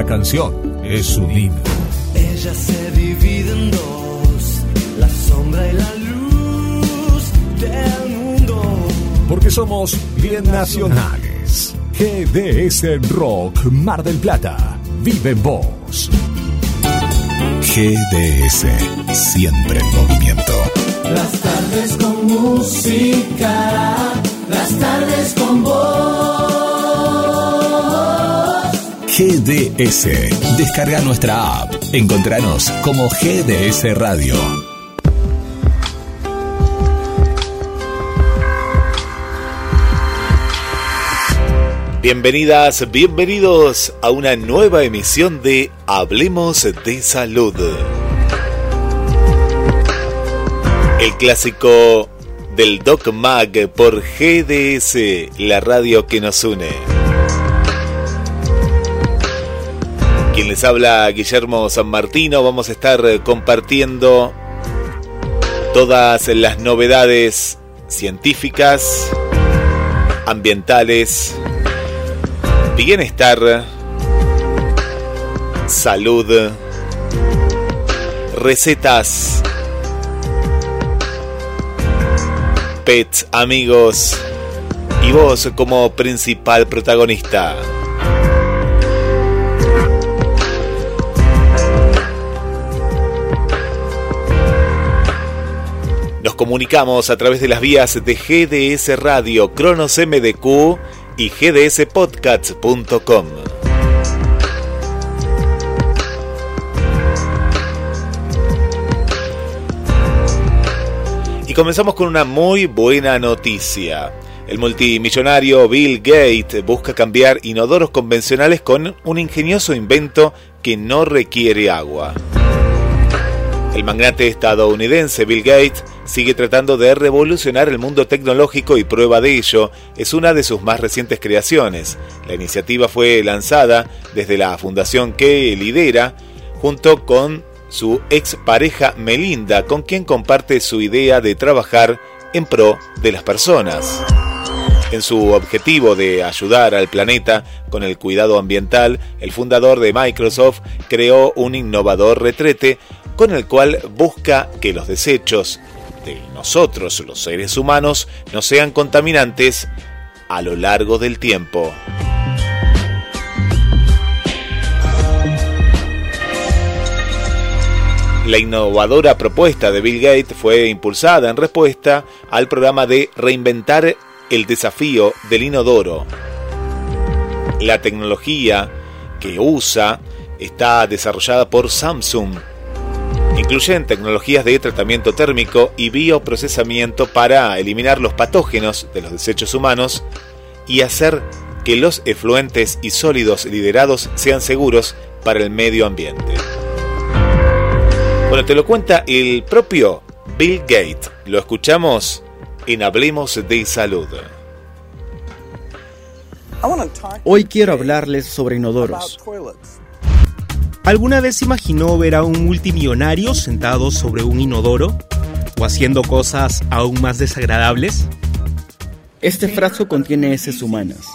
Cada canción es un himno. Ella se divide en dos, la sombra y la luz del mundo. Porque somos bien nacionales. GDS Rock Mar del Plata. Vive en vos. GDS, siempre en movimiento. Las tardes con música, las tardes con voz. GDS. Descarga nuestra app. Encontranos como GDS Radio. Bienvenidas, bienvenidos a una nueva emisión de Hablemos de Salud. El clásico del Doc Mag por GDS, la radio que nos une. Quien les habla, Guillermo San Martino, vamos a estar compartiendo todas las novedades científicas, ambientales, bienestar, salud, recetas, pets, amigos y vos como principal protagonista. Nos comunicamos a través de las vías de GDS Radio, Cronos MDQ y gdspodcasts.com. Y comenzamos con una muy buena noticia. El multimillonario Bill Gates busca cambiar inodoros convencionales con un ingenioso invento que no requiere agua. El magnate estadounidense Bill Gates sigue tratando de revolucionar el mundo tecnológico y prueba de ello es una de sus más recientes creaciones. La iniciativa fue lanzada desde la fundación que lidera junto con su ex pareja Melinda, con quien comparte su idea de trabajar en pro de las personas. En su objetivo de ayudar al planeta con el cuidado ambiental, el fundador de Microsoft creó un innovador retrete con el cual busca que los desechos de nosotros, los seres humanos, no sean contaminantes a lo largo del tiempo. La innovadora propuesta de Bill Gates fue impulsada en respuesta al programa de reinventar el desafío del inodoro. La tecnología que usa está desarrollada por Samsung. Incluyen tecnologías de tratamiento térmico y bioprocesamiento para eliminar los patógenos de los desechos humanos y hacer que los efluentes y sólidos liderados sean seguros para el medio ambiente. Bueno, te lo cuenta el propio Bill Gates. Lo escuchamos en Hablemos de Salud. Hoy quiero hablarles sobre inodoros. ¿Alguna vez imaginó ver a un multimillonario sentado sobre un inodoro o haciendo cosas aún más desagradables? Este frasco contiene heces humanas.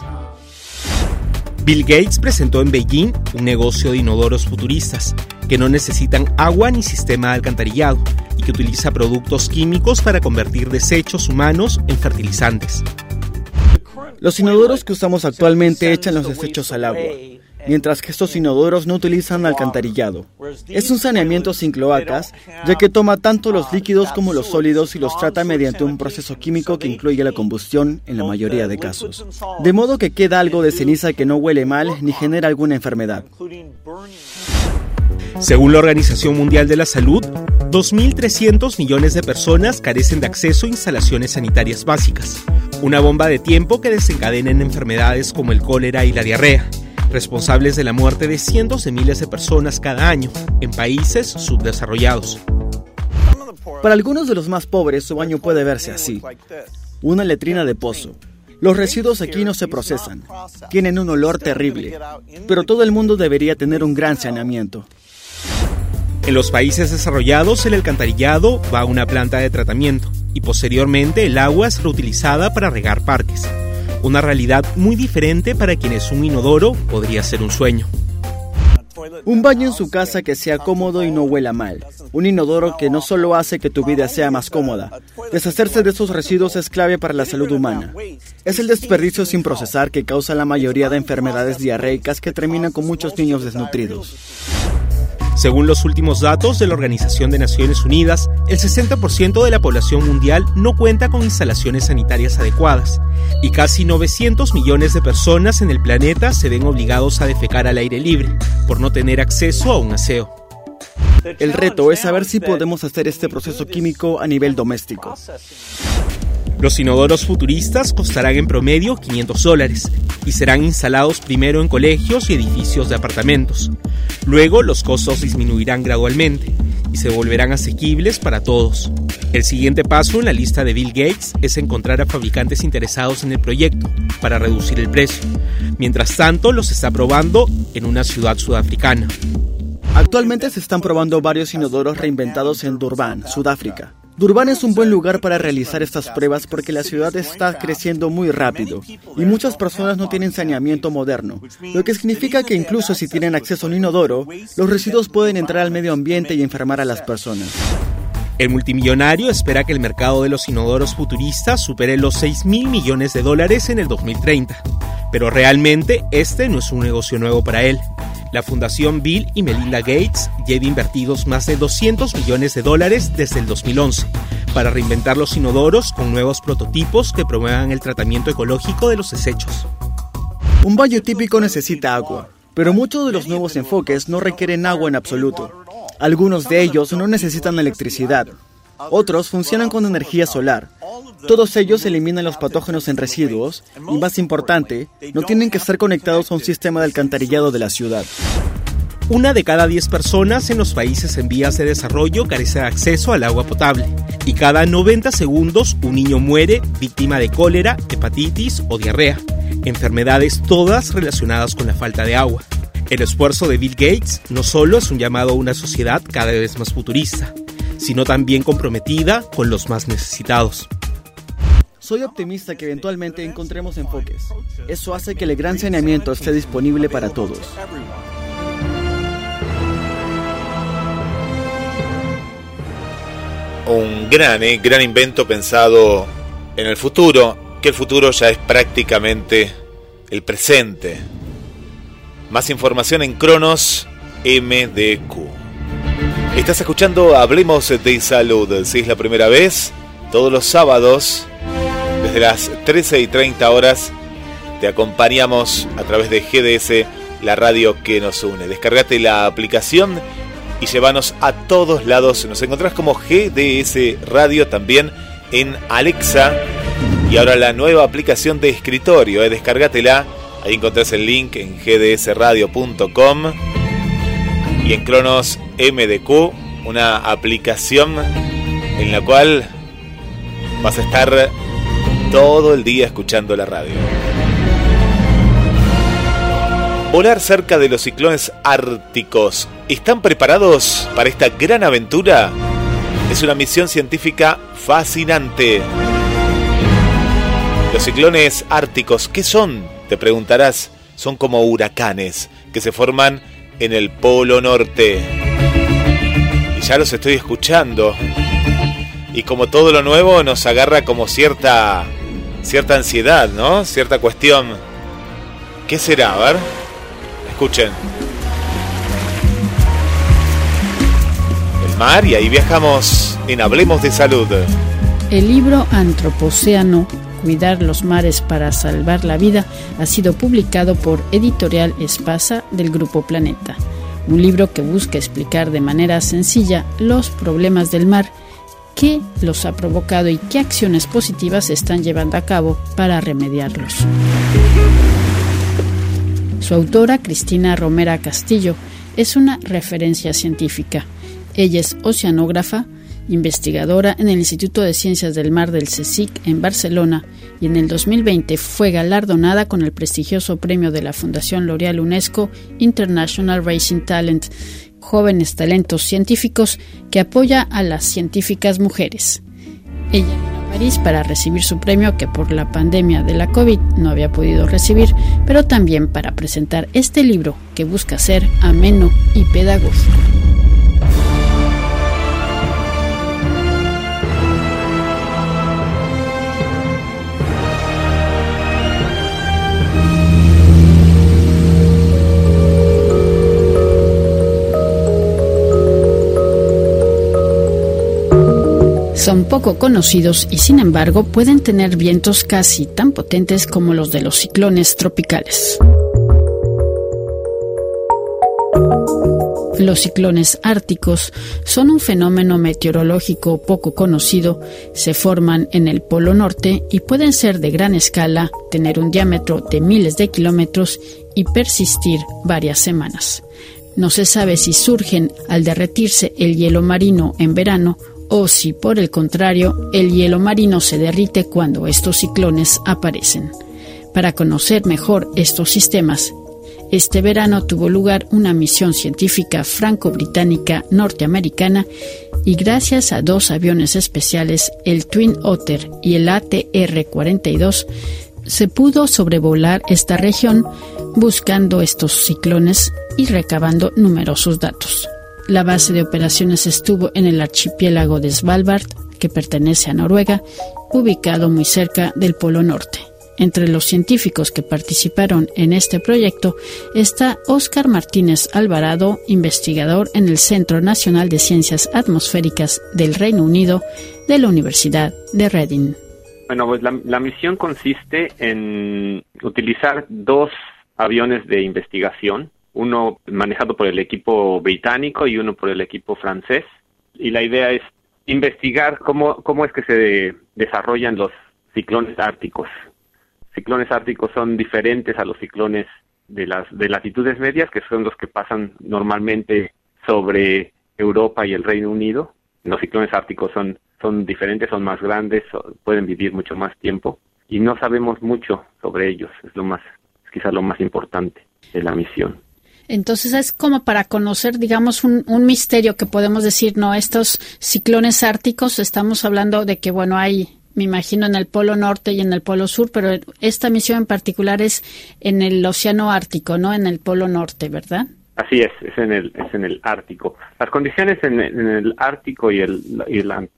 Bill Gates presentó en Beijing un negocio de inodoros futuristas que no necesitan agua ni sistema de alcantarillado y que utiliza productos químicos para convertir desechos humanos en fertilizantes. Los inodoros que usamos actualmente echan los desechos al agua, mientras que estos inodoros no utilizan alcantarillado. Es un saneamiento sin cloacas, ya que toma tanto los líquidos como los sólidos y los trata mediante un proceso químico que incluye la combustión en la mayoría de casos. De modo que queda algo de ceniza que no huele mal ni genera alguna enfermedad. Según la Organización Mundial de la Salud, 2.300 millones de personas carecen de acceso a instalaciones sanitarias básicas, una bomba de tiempo que desencadena en enfermedades como el cólera y la diarrea, responsables de la muerte de cientos de miles de personas cada año en países subdesarrollados. Para algunos de los más pobres, su baño puede verse así. Una letrina de pozo. Los residuos aquí no se procesan. Tienen un olor terrible. Pero todo el mundo debería tener un gran saneamiento. En los países desarrollados, el alcantarillado va a una planta de tratamiento y posteriormente el agua es reutilizada para regar parques. Una realidad muy diferente para quienes un inodoro podría ser un sueño. Un baño en su casa que sea cómodo y no huela mal. Un inodoro que no solo hace que tu vida sea más cómoda. Deshacerse de esos residuos es clave para la salud humana. Es el desperdicio sin procesar que causa la mayoría de enfermedades diarreicas que terminan con muchos niños desnutridos. Según los últimos datos de la Organización de Naciones Unidas, el 60% de la población mundial no cuenta con instalaciones sanitarias adecuadas y casi 900 millones de personas en el planeta se ven obligados a defecar al aire libre por no tener acceso a un aseo. El reto es saber si podemos hacer este proceso químico a nivel doméstico. Los inodoros futuristas costarán en promedio 500 dólares y serán instalados primero en colegios y edificios de apartamentos. Luego los costos disminuirán gradualmente y se volverán asequibles para todos. El siguiente paso en la lista de Bill Gates es encontrar a fabricantes interesados en el proyecto para reducir el precio. Mientras tanto, los está probando en una ciudad sudafricana. Actualmente se están probando varios inodoros reinventados en Durban, Sudáfrica. Durban es un buen lugar para realizar estas pruebas porque la ciudad está creciendo muy rápido y muchas personas no tienen saneamiento moderno, lo que significa que incluso si tienen acceso a un inodoro, los residuos pueden entrar al medio ambiente y enfermar a las personas. El multimillonario espera que el mercado de los inodoros futuristas supere los 6 mil millones de dólares en el 2030. Pero realmente este no es un negocio nuevo para él. La Fundación Bill y Melinda Gates lleva invertidos más de 200 millones de dólares desde el 2011 para reinventar los inodoros con nuevos prototipos que promuevan el tratamiento ecológico de los desechos. Un baño típico necesita agua, pero muchos de los nuevos enfoques no requieren agua en absoluto. Algunos de ellos no necesitan electricidad. Otros funcionan con energía solar. Todos ellos eliminan los patógenos en residuos y, más importante, no tienen que estar conectados a un sistema de alcantarillado de la ciudad. Una de cada 10 personas en los países en vías de desarrollo carece de acceso al agua potable. Y cada 90 segundos un niño muere víctima de cólera, hepatitis o diarrea. Enfermedades todas relacionadas con la falta de agua. El esfuerzo de Bill Gates no solo es un llamado a una sociedad cada vez más futurista, sino también comprometida con los más necesitados. Soy optimista que eventualmente encontremos enfoques. Eso hace que el gran saneamiento esté disponible para todos. Un gran, eh, gran invento pensado en el futuro, que el futuro ya es prácticamente el presente. Más información en Cronos MDQ. Estás escuchando Hablemos de Salud. Si es la primera vez, todos los sábados, desde las 13 y 30 horas, te acompañamos a través de GDS, la radio que nos une. Descargate la aplicación y llévanos a todos lados. Nos encontrás como GDS Radio también en Alexa. Y ahora la nueva aplicación de escritorio, eh, descárgatela. Ahí encontrás el link en gdsradio.com y en Cronos MDQ, una aplicación en la cual vas a estar todo el día escuchando la radio. Volar cerca de los ciclones árticos. ¿Están preparados para esta gran aventura? Es una misión científica fascinante. Los ciclones árticos, ¿qué son? Te preguntarás. Son como huracanes que se forman en el Polo Norte. Y ya los estoy escuchando. Y como todo lo nuevo nos agarra como cierta cierta ansiedad, ¿no? Cierta cuestión. ¿Qué será? A ver. Escuchen. El mar y ahí viajamos en Hablemos de Salud. El libro Antropocéano, Cuidar los mares para salvar la vida, ha sido publicado por Editorial Espasa del Grupo Planeta. Un libro que busca explicar de manera sencilla los problemas del mar, qué los ha provocado y qué acciones positivas se están llevando a cabo para remediarlos. Su autora, Cristina Romera Castillo, es una referencia científica. Ella es oceanógrafa, investigadora en el Instituto de Ciencias del Mar del CSIC en Barcelona y en el 2020 fue galardonada con el prestigioso premio de la Fundación L'Oreal UNESCO International Racing Talent, jóvenes talentos científicos que apoya a las científicas mujeres. Ella París para recibir su premio que por la pandemia de la COVID no había podido recibir, pero también para presentar este libro que busca ser ameno y pedagógico. Son poco conocidos y sin embargo pueden tener vientos casi tan potentes como los de los ciclones tropicales. Los ciclones árticos son un fenómeno meteorológico poco conocido, se forman en el Polo Norte y pueden ser de gran escala, tener un diámetro de miles de kilómetros y persistir varias semanas. No se sabe si surgen al derretirse el hielo marino en verano o si por el contrario el hielo marino se derrite cuando estos ciclones aparecen. Para conocer mejor estos sistemas, este verano tuvo lugar una misión científica franco-británica norteamericana y gracias a dos aviones especiales, el Twin Otter y el ATR-42, se pudo sobrevolar esta región buscando estos ciclones y recabando numerosos datos. La base de operaciones estuvo en el archipiélago de Svalbard, que pertenece a Noruega, ubicado muy cerca del Polo Norte. Entre los científicos que participaron en este proyecto está Óscar Martínez Alvarado, investigador en el Centro Nacional de Ciencias Atmosféricas del Reino Unido de la Universidad de Reading. Bueno, pues la, la misión consiste en utilizar dos aviones de investigación uno manejado por el equipo británico y uno por el equipo francés. Y la idea es investigar cómo, cómo es que se desarrollan los ciclones árticos. Ciclones árticos son diferentes a los ciclones de las de latitudes medias, que son los que pasan normalmente sobre Europa y el Reino Unido. Los ciclones árticos son, son diferentes, son más grandes, pueden vivir mucho más tiempo y no sabemos mucho sobre ellos. Es lo más, es quizás lo más importante de la misión. Entonces es como para conocer, digamos, un, un, misterio que podemos decir, no, estos ciclones árticos, estamos hablando de que, bueno, hay, me imagino, en el Polo Norte y en el Polo Sur, pero esta misión en particular es en el Océano Ártico, ¿no? En el Polo Norte, ¿verdad? Así es, es en el, es en el Ártico. Las condiciones en, el Ártico y, el,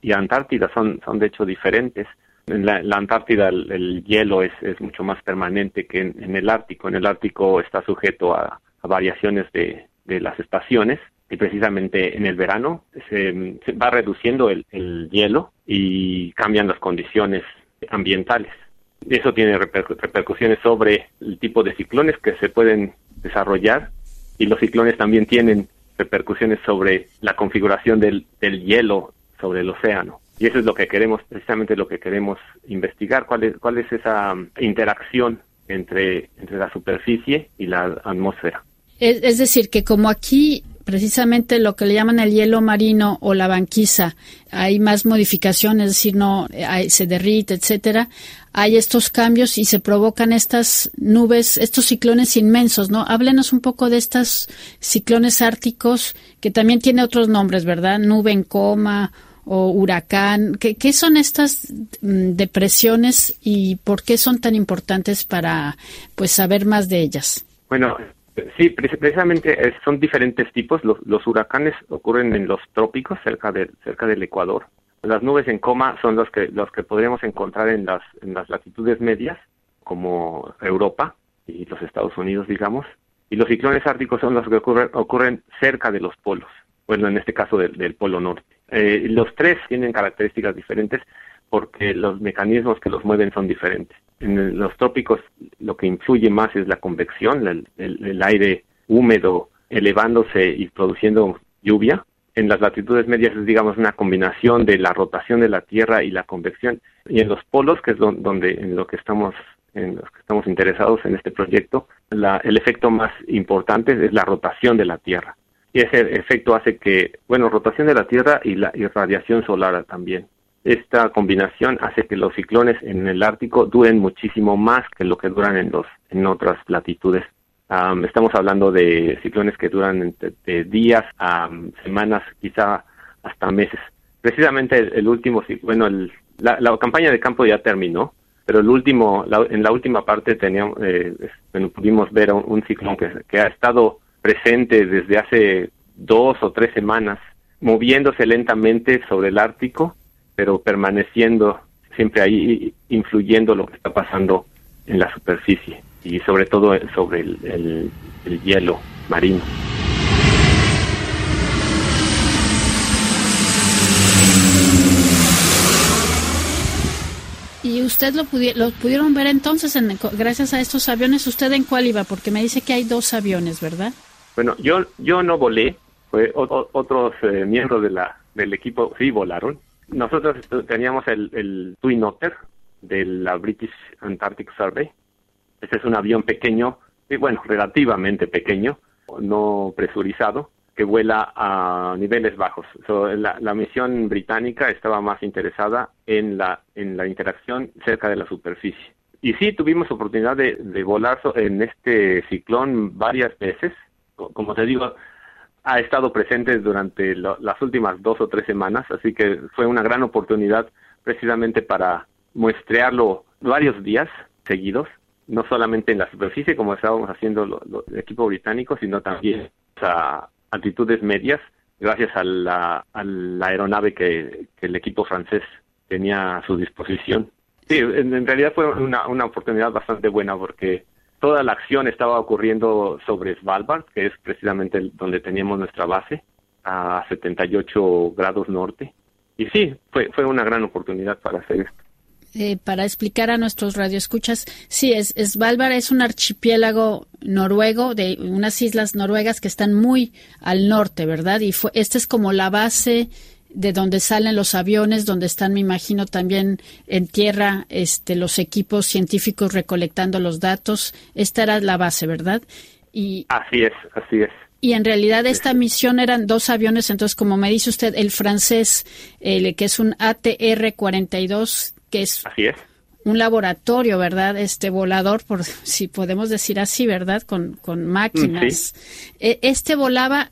y, Antártida son, son de hecho diferentes. En la, Antártida el, el, hielo es, es mucho más permanente que en, en el Ártico. En el Ártico está sujeto a variaciones de, de, las estaciones y precisamente en el verano se, se va reduciendo el, el, hielo y cambian las condiciones ambientales. Eso tiene reper, repercusiones sobre el tipo de ciclones que se pueden desarrollar y los ciclones también tienen repercusiones sobre la configuración del, del hielo sobre el océano. Y eso es lo que queremos, precisamente lo que queremos investigar, cuál es, cuál es esa interacción entre, entre la superficie y la atmósfera. Es, decir, que como aquí precisamente lo que le llaman el hielo marino o la banquisa, hay más modificaciones, es decir, no hay, se derrite, etcétera, hay estos cambios y se provocan estas nubes, estos ciclones inmensos, ¿no? Háblenos un poco de estos ciclones árticos que también tiene otros nombres, ¿verdad? Nube en coma o huracán. ¿Qué, qué son estas mm, depresiones y por qué son tan importantes para pues saber más de ellas? Bueno, Sí, precisamente son diferentes tipos. Los, huracanes ocurren en los trópicos, cerca, de, cerca del Ecuador. Las nubes en coma son los que, los que podríamos encontrar en las, en las latitudes medias, como Europa y los Estados Unidos, digamos. Y los ciclones árticos son los que ocurren, ocurren cerca de los polos, bueno, en este caso del, del Polo Norte. Eh, los tres tienen características diferentes porque los mecanismos que los mueven son diferentes. En los trópicos lo que influye más es la convección, el, aire húmedo elevándose y produciendo lluvia. En las latitudes medias es, digamos, una combinación de la rotación de la Tierra y la convección. Y en los polos, que es donde en lo que estamos en los que estamos interesados en este proyecto, la, el efecto más importante es la rotación de la Tierra. Y ese efecto hace que, bueno, rotación de la Tierra y la irradiación solar también. Esta combinación hace que los ciclones en el Ártico duren muchísimo más que lo que duran en, los, en otras latitudes. Estamos hablando de ciclones que duran de, días a semanas, quizá hasta meses. Precisamente el, último, bueno, el, La, la campaña de campo ya terminó, pero el último, en la última parte teníamos, eh, pudimos ver un, ciclón que, que, ha estado presente desde hace dos o tres semanas, moviéndose lentamente sobre el Ártico, pero permaneciendo siempre ahí, influyendo lo que está pasando en la superficie y sobre todo sobre el hielo marino. ¿Y usted lo, lo pudieron ver entonces, gracias a estos aviones? ¿Usted en cuál iba? Porque me dice que hay dos aviones, ¿verdad? Bueno, yo, yo no volé, fue otros eh, miembros de la, del equipo sí volaron. Nosotros teníamos el, el Twin Otter de la British Antarctic Survey. Este es un avión pequeño, bueno, relativamente pequeño, no presurizado, que vuela a niveles bajos. la, misión británica estaba más interesada en la, en la interacción cerca de la superficie. Y sí, tuvimos oportunidad de, volar en este ciclón varias veces. Como te digo, ha estado presente durante las últimas dos o tres semanas, así que fue una gran oportunidad precisamente para muestrearlo varios días seguidos, no solamente en la superficie como estábamos haciendo el equipo británico, sino también a, altitudes medias gracias a la, aeronave que, el equipo francés tenía a su disposición. Sí, en, realidad fue una, una, oportunidad bastante buena porque toda la acción estaba ocurriendo sobre Svalbard, que es precisamente donde teníamos nuestra base, a 78 grados norte. Y sí, fue, fue una gran oportunidad para hacer. Eh, para explicar a nuestros radioescuchas, sí, es, Svalbard es un archipiélago noruego de unas islas noruegas que están muy al norte, ¿verdad? Y fue, esta es como la base de donde salen los aviones, donde están, me imagino, también en tierra este, los equipos científicos recolectando los datos. Esta era la base, ¿verdad? Y, así es, así es. Y en realidad esta misión eran dos aviones, entonces como me dice usted, el francés, el, que es un ATR-42 que es, un laboratorio, ¿verdad? Este volador, por si podemos decir así, ¿verdad? Con, con máquinas. E, este volaba, eh,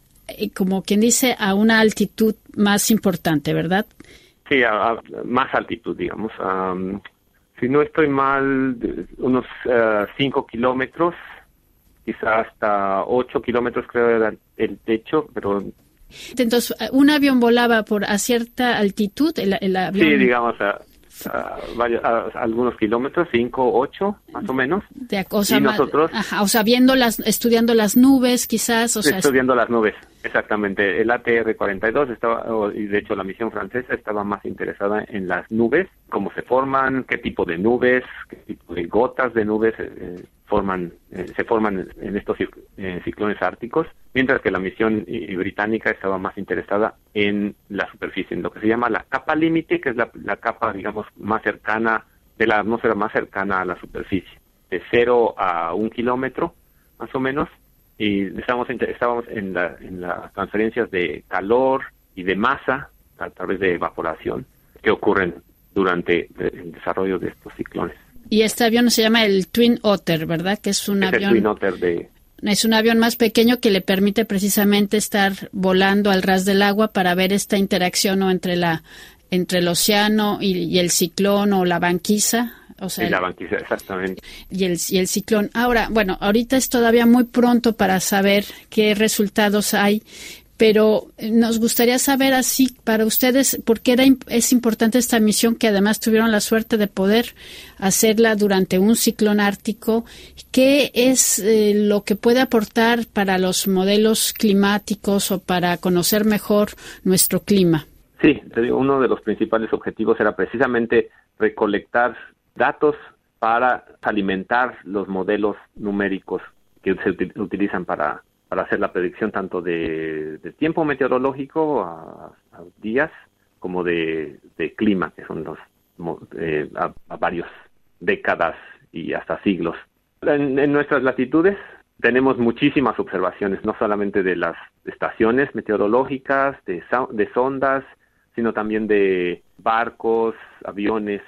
como quien dice, a una altitud más importante, ¿verdad? Sí, a, más altitud, digamos. si no estoy mal, unos 5 uh, kilómetros, quizás hasta 8 kilómetros creo era el techo, pero entonces, ¿un avión volaba por a cierta altitud? El, el avión... Sí, digamos, algunos kilómetros, cinco, ocho, más o menos. De, o y nosotros, o sea, viendo las, estudiando las nubes, quizás, o sea, estudiando las nubes, exactamente. El ATR-42 estaba, y de hecho la misión francesa estaba más interesada en las nubes, cómo se forman, qué tipo de nubes, qué tipo de gotas de nubes eh, eh, forman, eh, se forman en estos ciclones árticos, mientras que la misión británica estaba más interesada en la superficie, en lo que se llama la capa límite, que es la, capa, digamos, más cercana, de la atmósfera más cercana a la superficie, de cero a un kilómetro, más o menos, y estábamos, estábamos en, la, en las transferencias de calor y de masa a través de evaporación que ocurren durante el desarrollo de estos ciclones. Y este avión se llama el Twin Otter, ¿verdad? Que es un avión. Twin Otter de. Es un avión más pequeño que le permite precisamente estar volando al ras del agua para ver esta interacción ¿no? entre la entre el océano y, el ciclón o la banquisa. O sea, y la banquisa, exactamente. Y el, y el ciclón. Ahora, bueno, ahorita es todavía muy pronto para saber qué resultados hay, pero eh, nos gustaría saber así para ustedes por qué era, es importante esta misión que además tuvieron la suerte de poder hacerla durante un ciclón ártico. ¿Qué es eh, lo que puede aportar para los modelos climáticos o para conocer mejor nuestro clima? Sí, uno de los principales objetivos era precisamente recolectar datos para alimentar los modelos numéricos que se utilizan para para hacer la predicción tanto de, tiempo meteorológico a, días como de, clima, que son los eh, a, varios décadas y hasta siglos. En, nuestras latitudes tenemos muchísimas observaciones, no solamente de las estaciones meteorológicas, de, de sondas, sino también de barcos, aviones,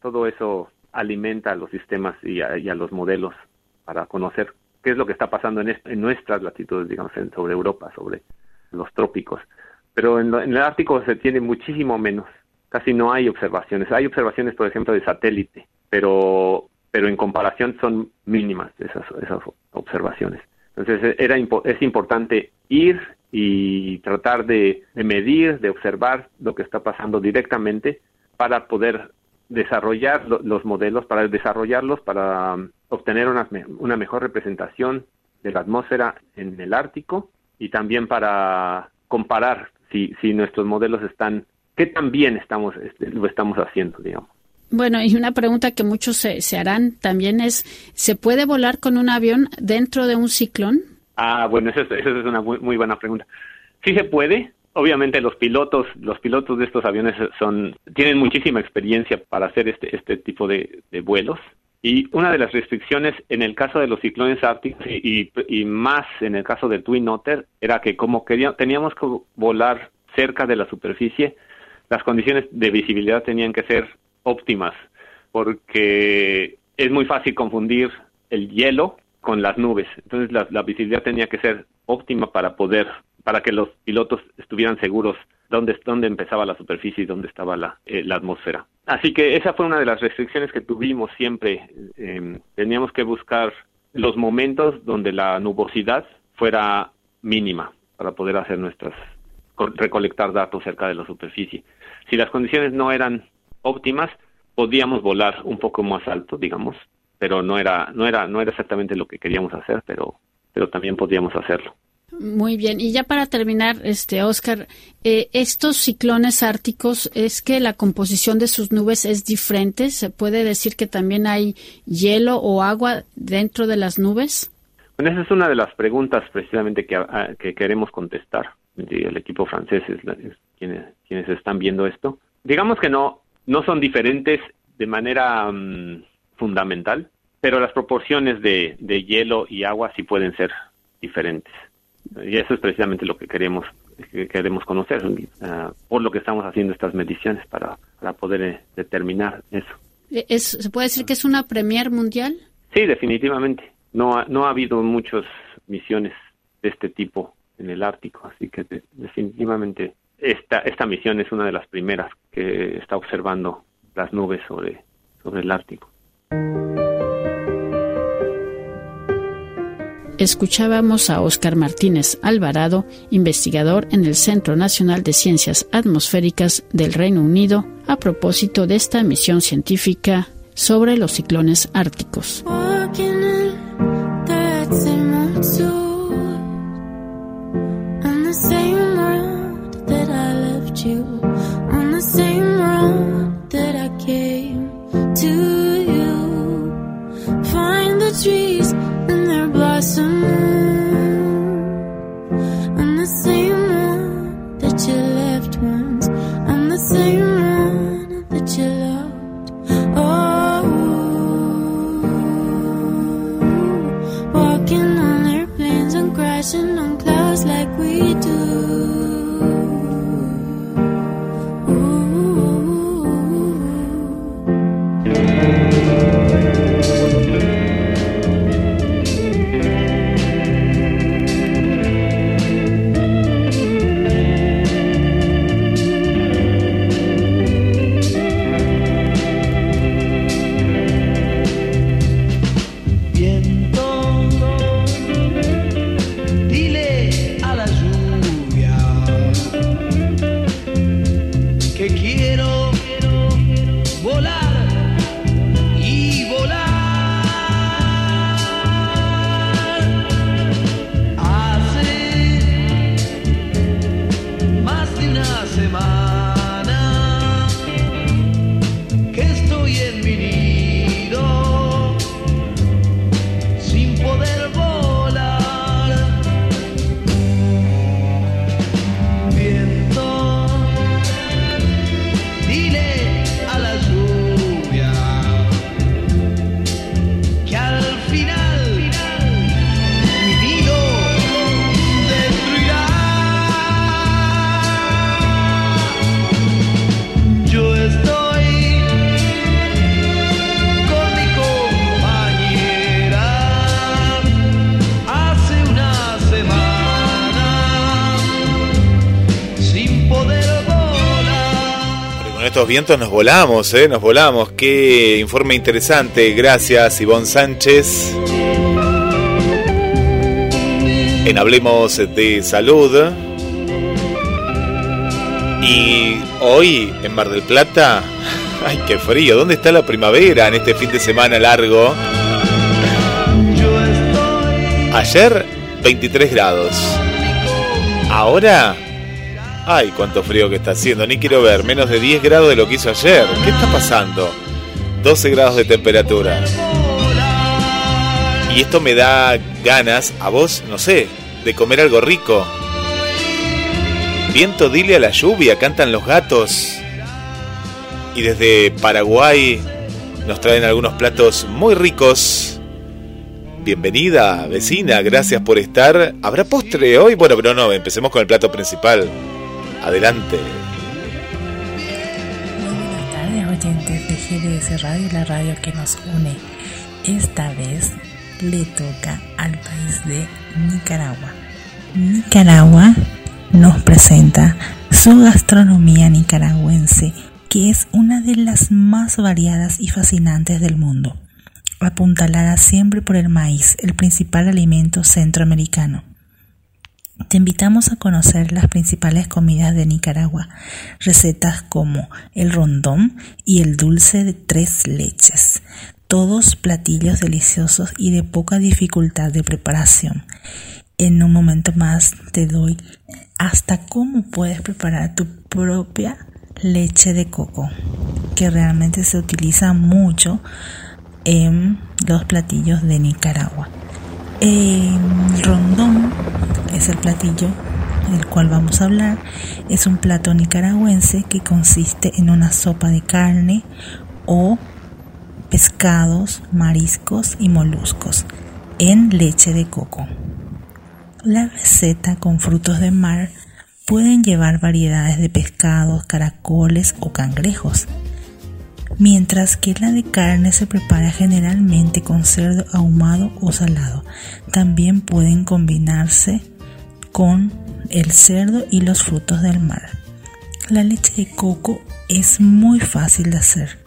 todo eso alimenta a los sistemas y a los modelos para conocer qué es lo que está pasando en, en nuestras latitudes, digamos, sobre Europa, sobre los trópicos. Pero en, el Ártico se tiene muchísimo menos. casi no hay observaciones. Hay observaciones, por ejemplo, de satélite, pero, pero en comparación son mínimas esas, esas observaciones. Entonces era, es importante ir y tratar de, medir, de observar lo que está pasando directamente para poder desarrollar los modelos, para desarrollarlos, para um, obtener una, una mejor representación de la atmósfera en el Ártico y también para comparar si, si nuestros modelos están, qué tan bien estamos, este, lo estamos haciendo, digamos. Bueno, y una pregunta que muchos se, se, harán también es, ¿se puede volar con un avión dentro de un ciclón? Ah, bueno, esa es, una muy, muy, buena pregunta. Sí se puede. Obviamente los pilotos, los pilotos de estos aviones son, tienen muchísima experiencia para hacer este, este tipo de, vuelos. Y una de las restricciones en el caso de los ciclones árticos y, y, más en el caso del Twin Otter era que como queríamos, teníamos que volar cerca de la superficie, las condiciones de visibilidad tenían que ser óptimas, porque es muy fácil confundir el hielo con las nubes. Entonces la, visibilidad tenía que ser óptima para poder, para que los pilotos estuvieran seguros dónde, dónde empezaba la superficie y dónde estaba la, eh, la atmósfera. Así que esa fue una de las restricciones que tuvimos siempre. Em, teníamos que buscar los momentos donde la nubosidad fuera mínima para poder hacer nuestras recolectar datos cerca de la superficie. Si las condiciones no eran óptimas, podíamos volar un poco más alto, digamos, pero no era no era no era exactamente lo que queríamos hacer, pero pero también podíamos hacerlo. Muy bien, y ya para terminar, este Oscar, eh, estos ciclones árticos es que la composición de sus nubes es diferente. Se puede decir que también hay hielo o agua dentro de las nubes. Bueno, esa es una de las preguntas precisamente que, ah, que queremos contestar. El equipo francés es, quienes quienes están viendo esto. Digamos que no no son diferentes de manera mm, fundamental, pero las proporciones de, hielo y agua sí pueden ser diferentes. Y eso es precisamente lo que queremos, que queremos conocer, ah, por lo que estamos haciendo estas mediciones para, poder eh, determinar eso. ¿Es, ¿Se puede decir que es una premier mundial? Sí, definitivamente. No ha, no ha habido muchas misiones de este tipo en el Ártico, así que definitivamente esta, esta misión es una de las primeras que está observando las nubes sobre, sobre el Ártico. Escuchábamos a Óscar Martínez Alvarado, investigador en el Centro Nacional de Ciencias Atmosféricas del Reino Unido, a propósito de esta misión científica sobre los ciclones árticos. tonight estos vientos nos volamos, ¿eh? Nos volamos. Qué informe interesante. Gracias, Ivonne Sánchez. En Hablemos de Salud. Y hoy en Mar del Plata, ay, qué frío. ¿Dónde está la primavera en este fin de semana largo? Ayer 23 grados. Ahora Ay, cuánto frío que está haciendo, ni quiero ver, menos de 10 grados de lo que hizo ayer. ¿Qué está pasando? 12 grados de temperatura. Y esto me da ganas, a vos, no sé, de comer algo rico. Viento, dile a la lluvia, cantan los gatos. Y desde Paraguay nos traen algunos platos muy ricos. Bienvenida, vecina, gracias por estar. ¿Habrá postre hoy? Bueno, pero no, empecemos con el plato principal. Adelante. Buenas tardes oyentes de GDS Radio, la radio que nos une. Esta vez le toca al país de Nicaragua. Nicaragua nos presenta su gastronomía nicaragüense, que es una de las más variadas y fascinantes del mundo, apuntalada siempre por el maíz, el principal alimento centroamericano. Te invitamos a conocer las principales comidas de Nicaragua, recetas como el rondón y el dulce de tres leches, todos platillos deliciosos y de poca dificultad de preparación. En un momento más te doy hasta cómo puedes preparar tu propia leche de coco, que realmente se utiliza mucho en los platillos de Nicaragua. El rondón es el platillo del cual vamos a hablar. Es un plato nicaragüense que consiste en una sopa de carne o pescados, mariscos y moluscos en leche de coco. La receta con frutos de mar pueden llevar variedades de pescados, caracoles o cangrejos mientras que la de carne se prepara generalmente con cerdo ahumado o salado. También pueden combinarse con el cerdo y los frutos del mar. La leche de coco es muy fácil de hacer.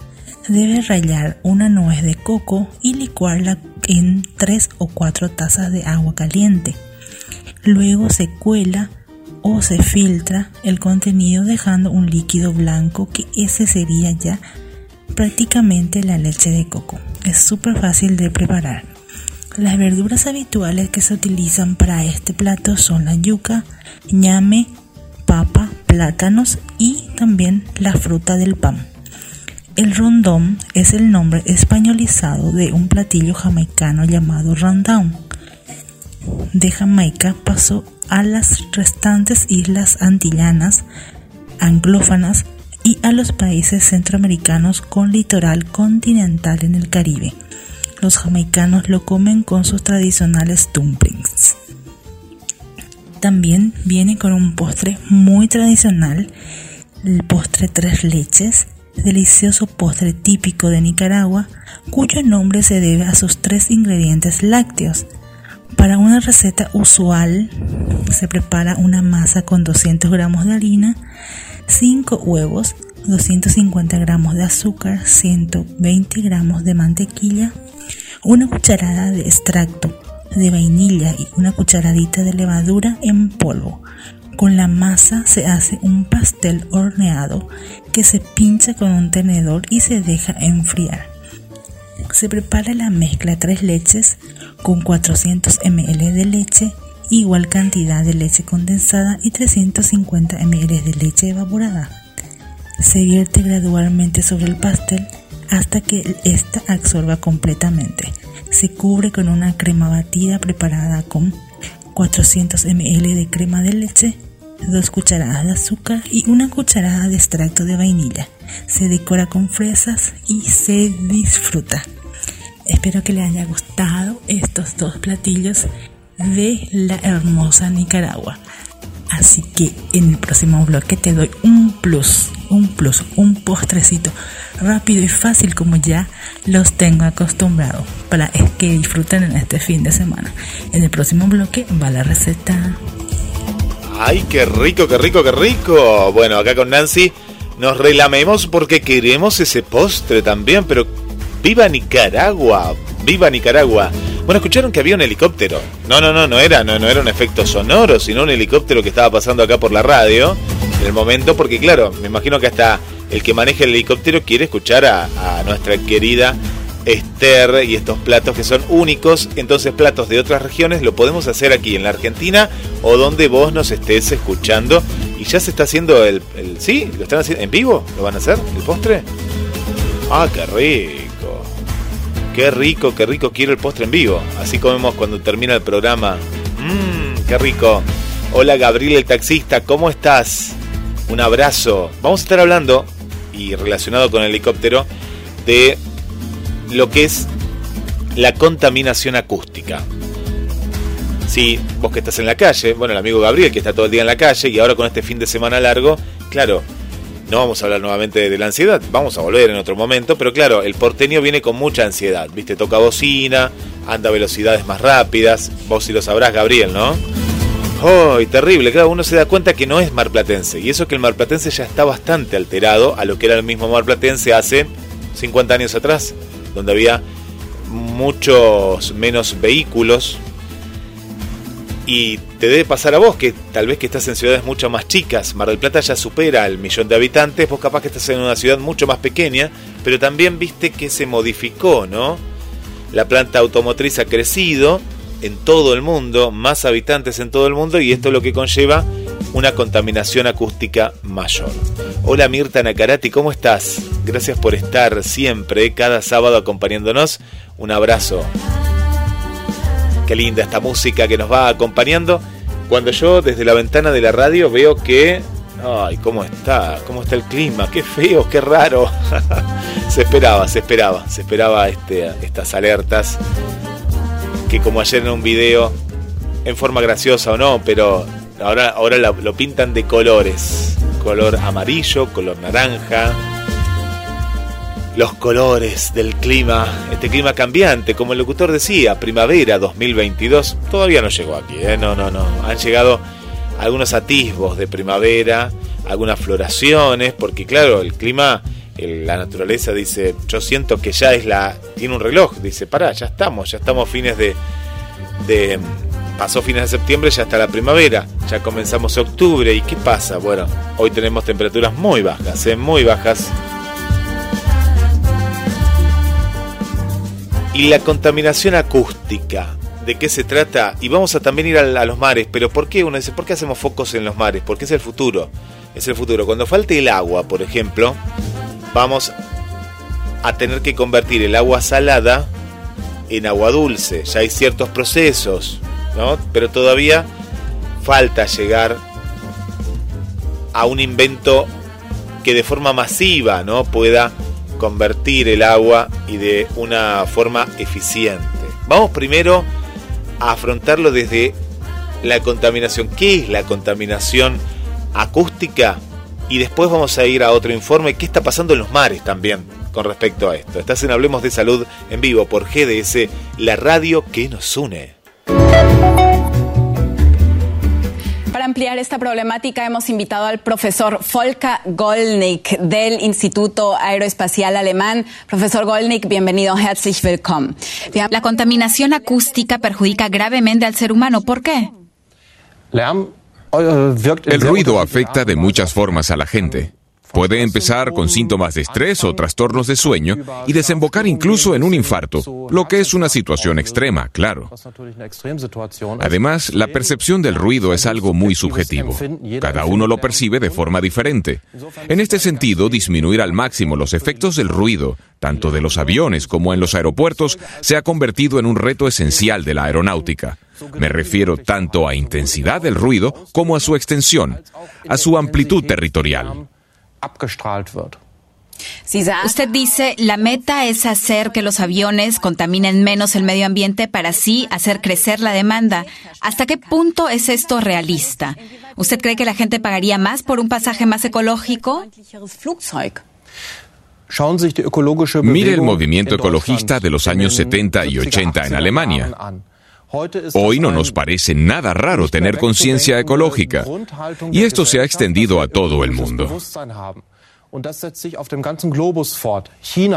Debe rallar una nuez de coco y licuarla en 3 o 4 tazas de agua caliente. Luego se cuela o se filtra el contenido dejando un líquido blanco que ese sería ya prácticamente la leche de coco. Es súper fácil de preparar. Las verduras habituales que se utilizan para este plato son la yuca, ñame, papa, plátanos y también la fruta del pan. El rondón es el nombre españolizado de un platillo jamaicano llamado rundown. De Jamaica pasó a las restantes islas antillanas, anglófanas, y a los países centroamericanos con litoral continental en el Caribe. Los jamaicanos lo comen con sus tradicionales dumplings. También viene con un postre muy tradicional, el postre tres leches, delicioso postre típico de Nicaragua, cuyo nombre se debe a sus tres ingredientes lácteos. Para una receta usual se prepara una masa con 200 gramos de harina, 5 huevos, 250 gramos de azúcar, 120 gramos de mantequilla, una cucharada de extracto de vainilla y una cucharadita de levadura en polvo. Con la masa se hace un pastel horneado que se pincha con un tenedor y se deja enfriar. Se prepara la mezcla tres leches con 400 ml de leche, igual cantidad de leche condensada y 350 ml de leche evaporada. Se vierte gradualmente sobre el pastel hasta que ésta absorba completamente. Se cubre con una crema batida preparada con 400 ml de crema de leche, 2 cucharadas de azúcar y una cucharada de extracto de vainilla. Se decora con fresas y se disfruta. Espero que les haya gustado estos dos platillos de la hermosa Nicaragua. Así que en el próximo bloque te doy un plus, un plus, un postrecito rápido y fácil como ya los tengo acostumbrados para que disfruten en este fin de semana. En el próximo bloque va la receta. ¡Ay, qué rico, qué rico, qué rico! Bueno, acá con Nancy nos relamemos porque queremos ese postre también, pero viva Nicaragua, viva Nicaragua. Bueno, escucharon que había un helicóptero. No, no, no, no era, no, no era un efecto sonoro, sino un helicóptero que estaba pasando acá por la radio en el momento, porque claro, me imagino que hasta el que maneja el helicóptero quiere escuchar a, nuestra querida Esther y estos platos que son únicos. Entonces, platos de otras regiones lo podemos hacer aquí en la Argentina o donde vos nos estés escuchando. Y ya se está haciendo el. el ¿Sí? ¿Lo están haciendo en vivo? ¿Lo van a hacer? ¿El postre? Ah, qué rico. Qué rico, qué rico quiero el postre en vivo. Así comemos cuando termina el programa. Mmm, qué rico. Hola Gabriel el taxista, ¿cómo estás? Un abrazo. Vamos a estar hablando, y relacionado con el helicóptero, de lo que es la contaminación acústica. Si vos que estás en la calle, bueno, el amigo Gabriel que está todo el día en la calle y ahora con este fin de semana largo, claro, no vamos a hablar nuevamente de la ansiedad, vamos a volver en otro momento, pero claro, el porteño viene con mucha ansiedad, ¿viste? Toca bocina, anda a velocidades más rápidas, vos sí lo sabrás, Gabriel, ¿no? ¡Ay, terrible! Claro, uno se da cuenta que no es marplatense, y eso que el marplatense ya está bastante alterado a lo que era el mismo marplatense hace 50 años atrás donde había muchos menos vehículos. Y te debe pasar a vos que tal vez que estás en ciudades mucho más chicas, Mar del Plata ya supera el millón de habitantes, vos capaz que estás en una ciudad mucho más pequeña, pero también viste que se modificó, ¿no? La planta automotriz ha crecido en todo el mundo, más habitantes en todo el mundo y esto es lo que conlleva una contaminación acústica mayor. Hola Mirta Nakarati, ¿cómo estás? Gracias por estar siempre, cada sábado acompañándonos. Un abrazo. Qué linda esta música que nos va acompañando. Cuando yo desde la ventana de la radio veo que... Ay, ¿cómo está? ¿Cómo está el clima? Qué feo, qué raro. se esperaba, se esperaba, se esperaba este, estas alertas. Que como ayer en un video, en forma graciosa o no, pero Ahora, ahora lo, pintan de colores. Color amarillo, color naranja. Los colores del clima, este clima cambiante, como el locutor decía, primavera 2022, todavía no llegó aquí, ¿eh? no, no, no. Han llegado algunos atisbos de primavera, algunas floraciones, porque claro, el clima, la naturaleza dice, yo siento que ya es la, tiene un reloj, dice, pará, ya estamos, ya estamos fines de, de pasó fines de septiembre, ya está la primavera, ya comenzamos octubre. ¿Y qué pasa? Bueno, hoy tenemos temperaturas muy bajas, ¿eh? muy bajas. Y la contaminación acústica, ¿de qué se trata? Y vamos a también ir a, los mares, pero ¿por qué? Uno dice, ¿por qué hacemos focos en los mares? Porque es el futuro, es el futuro. Cuando falte el agua, por ejemplo, vamos a tener que convertir el agua salada en agua dulce. Ya hay ciertos procesos pero todavía falta llegar a un invento que de forma masiva, ¿no? Pueda convertir el agua y de una forma eficiente. Vamos primero a afrontarlo desde la contaminación. ¿Qué es la contaminación acústica? Y después vamos a ir a otro informe. ¿Qué está pasando en los mares también con respecto a esto? Estás en Hablemos de Salud en vivo por GDS, la radio que nos une. Para ampliar esta problemática hemos invitado al profesor Volker Goldnick del Instituto Aeroespacial Alemán. Profesor Goldnick, bienvenido, herzlich willkommen. La contaminación acústica perjudica gravemente al ser humano. ¿Por qué? El ruido afecta de muchas formas a la gente. Puede empezar con síntomas de estrés o trastornos de sueño y desembocar incluso en un infarto, lo que es una situación extrema, claro. Además, la percepción del ruido es algo muy subjetivo. Cada uno lo percibe de forma diferente. En este sentido, disminuir al máximo los efectos del ruido, tanto de los aviones como en los aeropuertos, se ha convertido en un reto esencial de la aeronáutica. Me refiero tanto a intensidad del ruido como a su extensión, a su amplitud territorial. Usted dice, la meta es hacer que los aviones contaminen menos el medio ambiente para así hacer crecer la demanda. ¿Hasta qué punto es esto realista? ¿Usted cree que la gente pagaría más por un pasaje más ecológico? Mire el movimiento ecologista de los años 70 y 80 en Alemania. Hoy no nos parece nada raro tener conciencia ecológica. y esto se ha extendido a todo el mundo.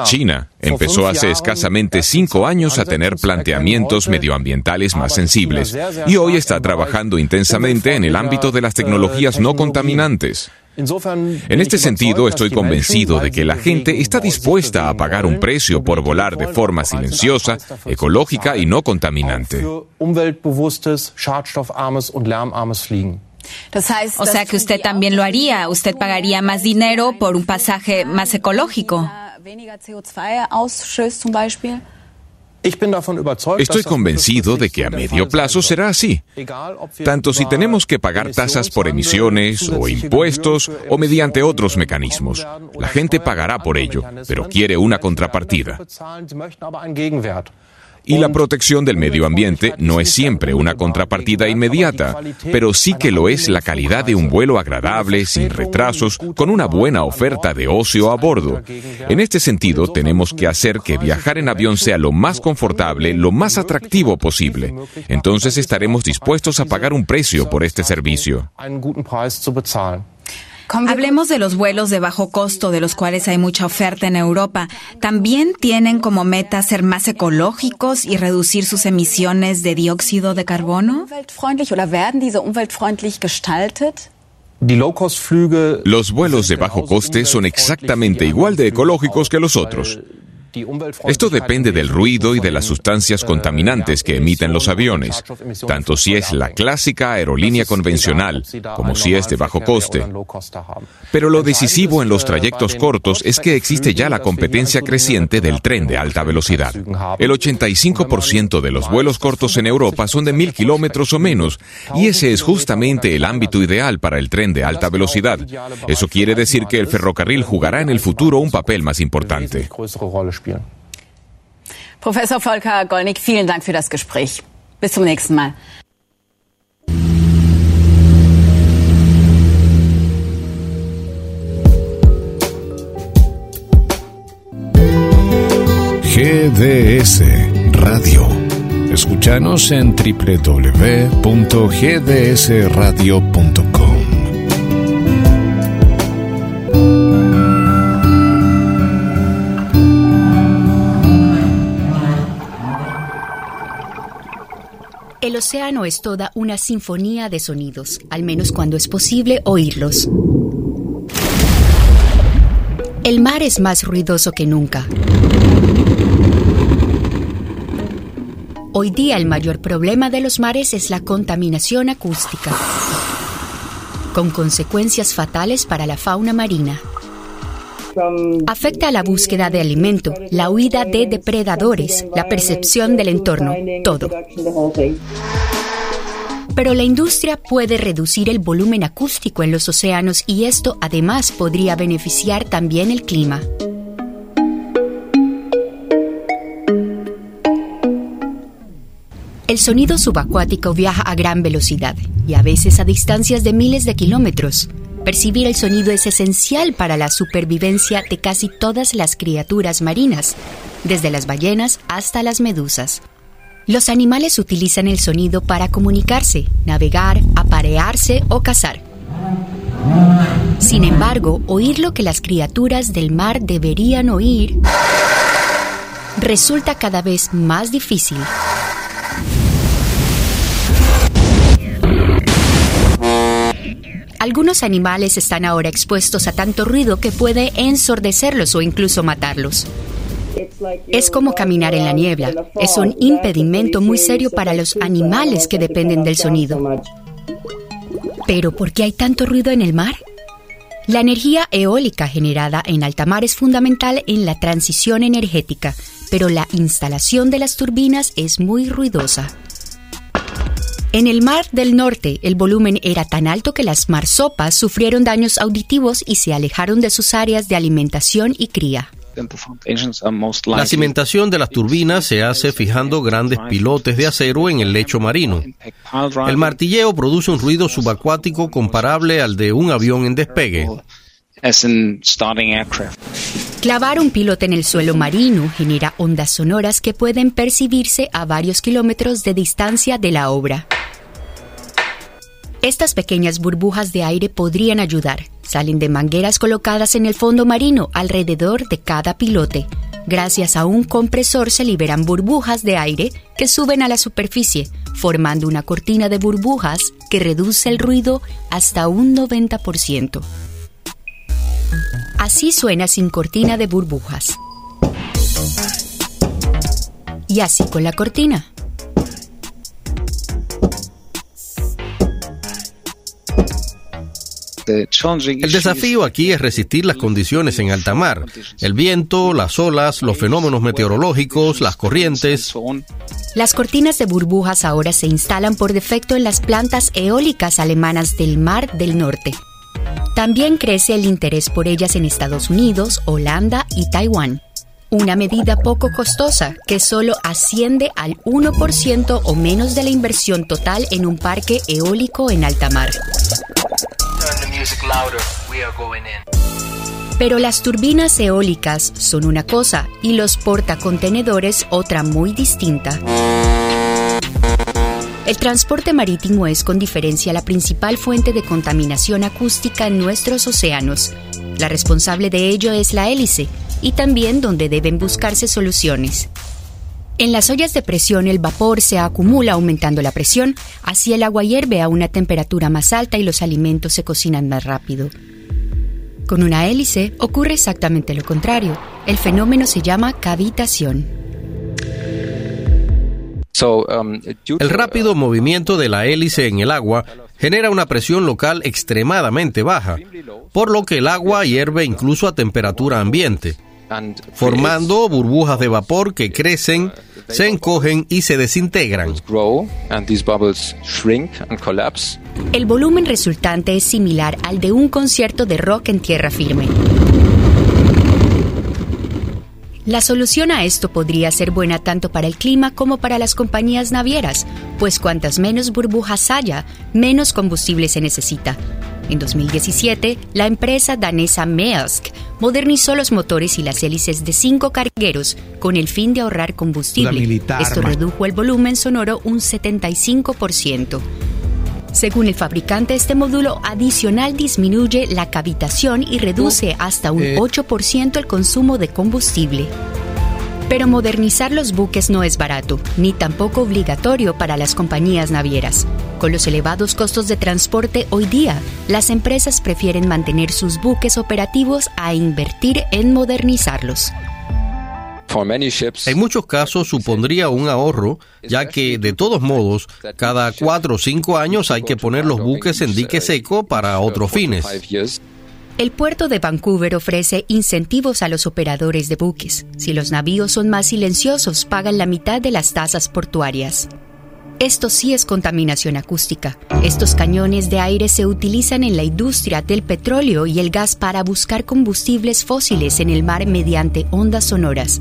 China. Empezó hace escasamente cinco años a tener planteamientos medioambientales más sensibles. y hoy está trabajando intensamente en el ámbito de las tecnologías no contaminantes. En este sentido, estoy convencido de que la gente está dispuesta a pagar un precio por volar de forma silenciosa, ecológica y no contaminante. O sea que usted también lo haría. Usted pagaría más dinero por un pasaje más ecológico. Estoy convencido de que a medio plazo será así. Tanto si tenemos que pagar tasas por emisiones o impuestos o mediante otros mecanismos. La gente pagará por ello, pero quiere una contrapartida. Y la protección del medio ambiente no es siempre una contrapartida inmediata, pero sí que lo es la calidad de un vuelo agradable, sin retrasos, con una buena oferta de ocio a bordo. En este sentido, tenemos que hacer que viajar en avión sea lo más confortable, lo más atractivo posible. Entonces estaremos dispuestos a pagar un precio por este servicio. Hablemos de los vuelos de bajo costo, de los cuales hay mucha oferta en Europa. ¿También tienen como meta ser más ecológicos y reducir sus emisiones de dióxido de carbono? Los vuelos de bajo coste son exactamente igual de ecológicos que los otros. Esto depende del ruido y de las sustancias contaminantes que emiten los aviones, tanto si es la clásica aerolínea convencional como si es de bajo coste. Pero lo decisivo en los trayectos cortos es que existe ya la competencia creciente del tren de alta velocidad. El 85% de los vuelos cortos en Europa son de mil kilómetros o menos, y ese es justamente el ámbito ideal para el tren de alta velocidad. Eso quiere decir que el ferrocarril jugará en el futuro un papel más importante. Professor Volker Gollnick, vielen Dank für das Gespräch. Bis zum nächsten Mal. GDS Radio. Escúchanos en www.gdsradio.com. El océano es toda una sinfonía de sonidos, al menos cuando es posible oírlos. El mar es más ruidoso que nunca. Hoy día el mayor problema de los mares es la contaminación acústica, con consecuencias fatales para la fauna marina. Afecta a la búsqueda de alimento, la huida de depredadores, la percepción del entorno, todo. Pero la industria puede reducir el volumen acústico en los océanos y esto además podría beneficiar también el clima. El sonido subacuático viaja a gran velocidad y a veces a distancias de miles de kilómetros. Percibir el sonido es esencial para la supervivencia de casi todas las criaturas marinas, desde las ballenas hasta las medusas. Los animales utilizan el sonido para comunicarse, navegar, aparearse o cazar. Sin embargo, oír lo que las criaturas del mar deberían oír resulta cada vez más difícil. Algunos animales están ahora expuestos a tanto ruido que puede ensordecerlos o incluso matarlos. Es como caminar en la niebla. Es un impedimento muy serio para los animales que dependen del sonido. Pero ¿por qué hay tanto ruido en el mar? La energía eólica generada en alta mar es fundamental en la transición energética, pero la instalación de las turbinas es muy ruidosa. En el Mar del Norte, el volumen era tan alto que las marsopas sufrieron daños auditivos y se alejaron de sus áreas de alimentación y cría. La cimentación de las turbinas se hace fijando grandes pilotes de acero en el lecho marino. El martilleo produce un ruido subacuático comparable al de un avión en despegue. Clavar un pilote en el suelo marino genera ondas sonoras que pueden percibirse a varios kilómetros de distancia de la obra. Estas pequeñas burbujas de aire podrían ayudar, Salen de mangueras colocadas en el fondo marino alrededor de cada pilote. Gracias a un compresor se liberan burbujas de aire que suben a la superficie, formando una cortina de burbujas que reduce el ruido hasta un 90%. Así suena sin cortina de burbujas. Y así con la cortina. El desafío aquí es resistir las condiciones en alta mar, el viento, las olas, los fenómenos meteorológicos, las corrientes. Las cortinas de burbujas ahora se instalan por defecto en las plantas eólicas alemanas del Mar del Norte. También crece el interés por ellas en Estados Unidos, Holanda y Taiwán. Una medida poco costosa que solo asciende al 1% o menos de la inversión total en un parque eólico en alta mar. Pero las turbinas eólicas son una cosa y los portacontenedores otra muy distinta. El transporte marítimo es con diferencia la principal fuente de contaminación acústica en nuestros océanos. La responsable de ello es la hélice y también donde deben buscarse soluciones. En las ollas de presión el vapor se acumula aumentando la presión, así el agua hierve a una temperatura más alta y los alimentos se cocinan más rápido. Con una hélice ocurre exactamente lo contrario. El fenómeno se llama cavitación. Um, el rápido movimiento de la hélice en el agua genera una presión local extremadamente baja, por lo que el agua hierve incluso a temperatura ambiente, formando burbujas de vapor que crecen, se encogen y se desintegran. El volumen resultante es similar al de un concierto de rock en tierra firme. La solución a esto podría ser buena tanto para el clima como para las compañías navieras, pues cuantas menos burbujas haya, menos combustible se necesita. En 2017, la empresa danesa Maersk modernizó los motores y las hélices de cinco cargueros con el fin de ahorrar combustible. Esto redujo el volumen sonoro un 75%. Según el fabricante, este módulo adicional disminuye la cavitación y reduce hasta un 8% el consumo de combustible. Pero modernizar los buques no es barato, ni tampoco obligatorio para las compañías navieras. Con los elevados costos de transporte hoy día, las empresas prefieren mantener sus buques operativos a invertir en modernizarlos. En muchos casos supondría un ahorro, ya que de todos modos, cada cuatro o cinco años hay que poner los buques en dique seco para otros fines. El puerto de Vancouver ofrece incentivos a los operadores de buques. Si los navíos son más silenciosos, pagan la mitad de las tasas portuarias. Esto sí es contaminación acústica. Estos cañones de aire se utilizan en la industria del petróleo y el gas para buscar combustibles fósiles en el mar mediante ondas sonoras.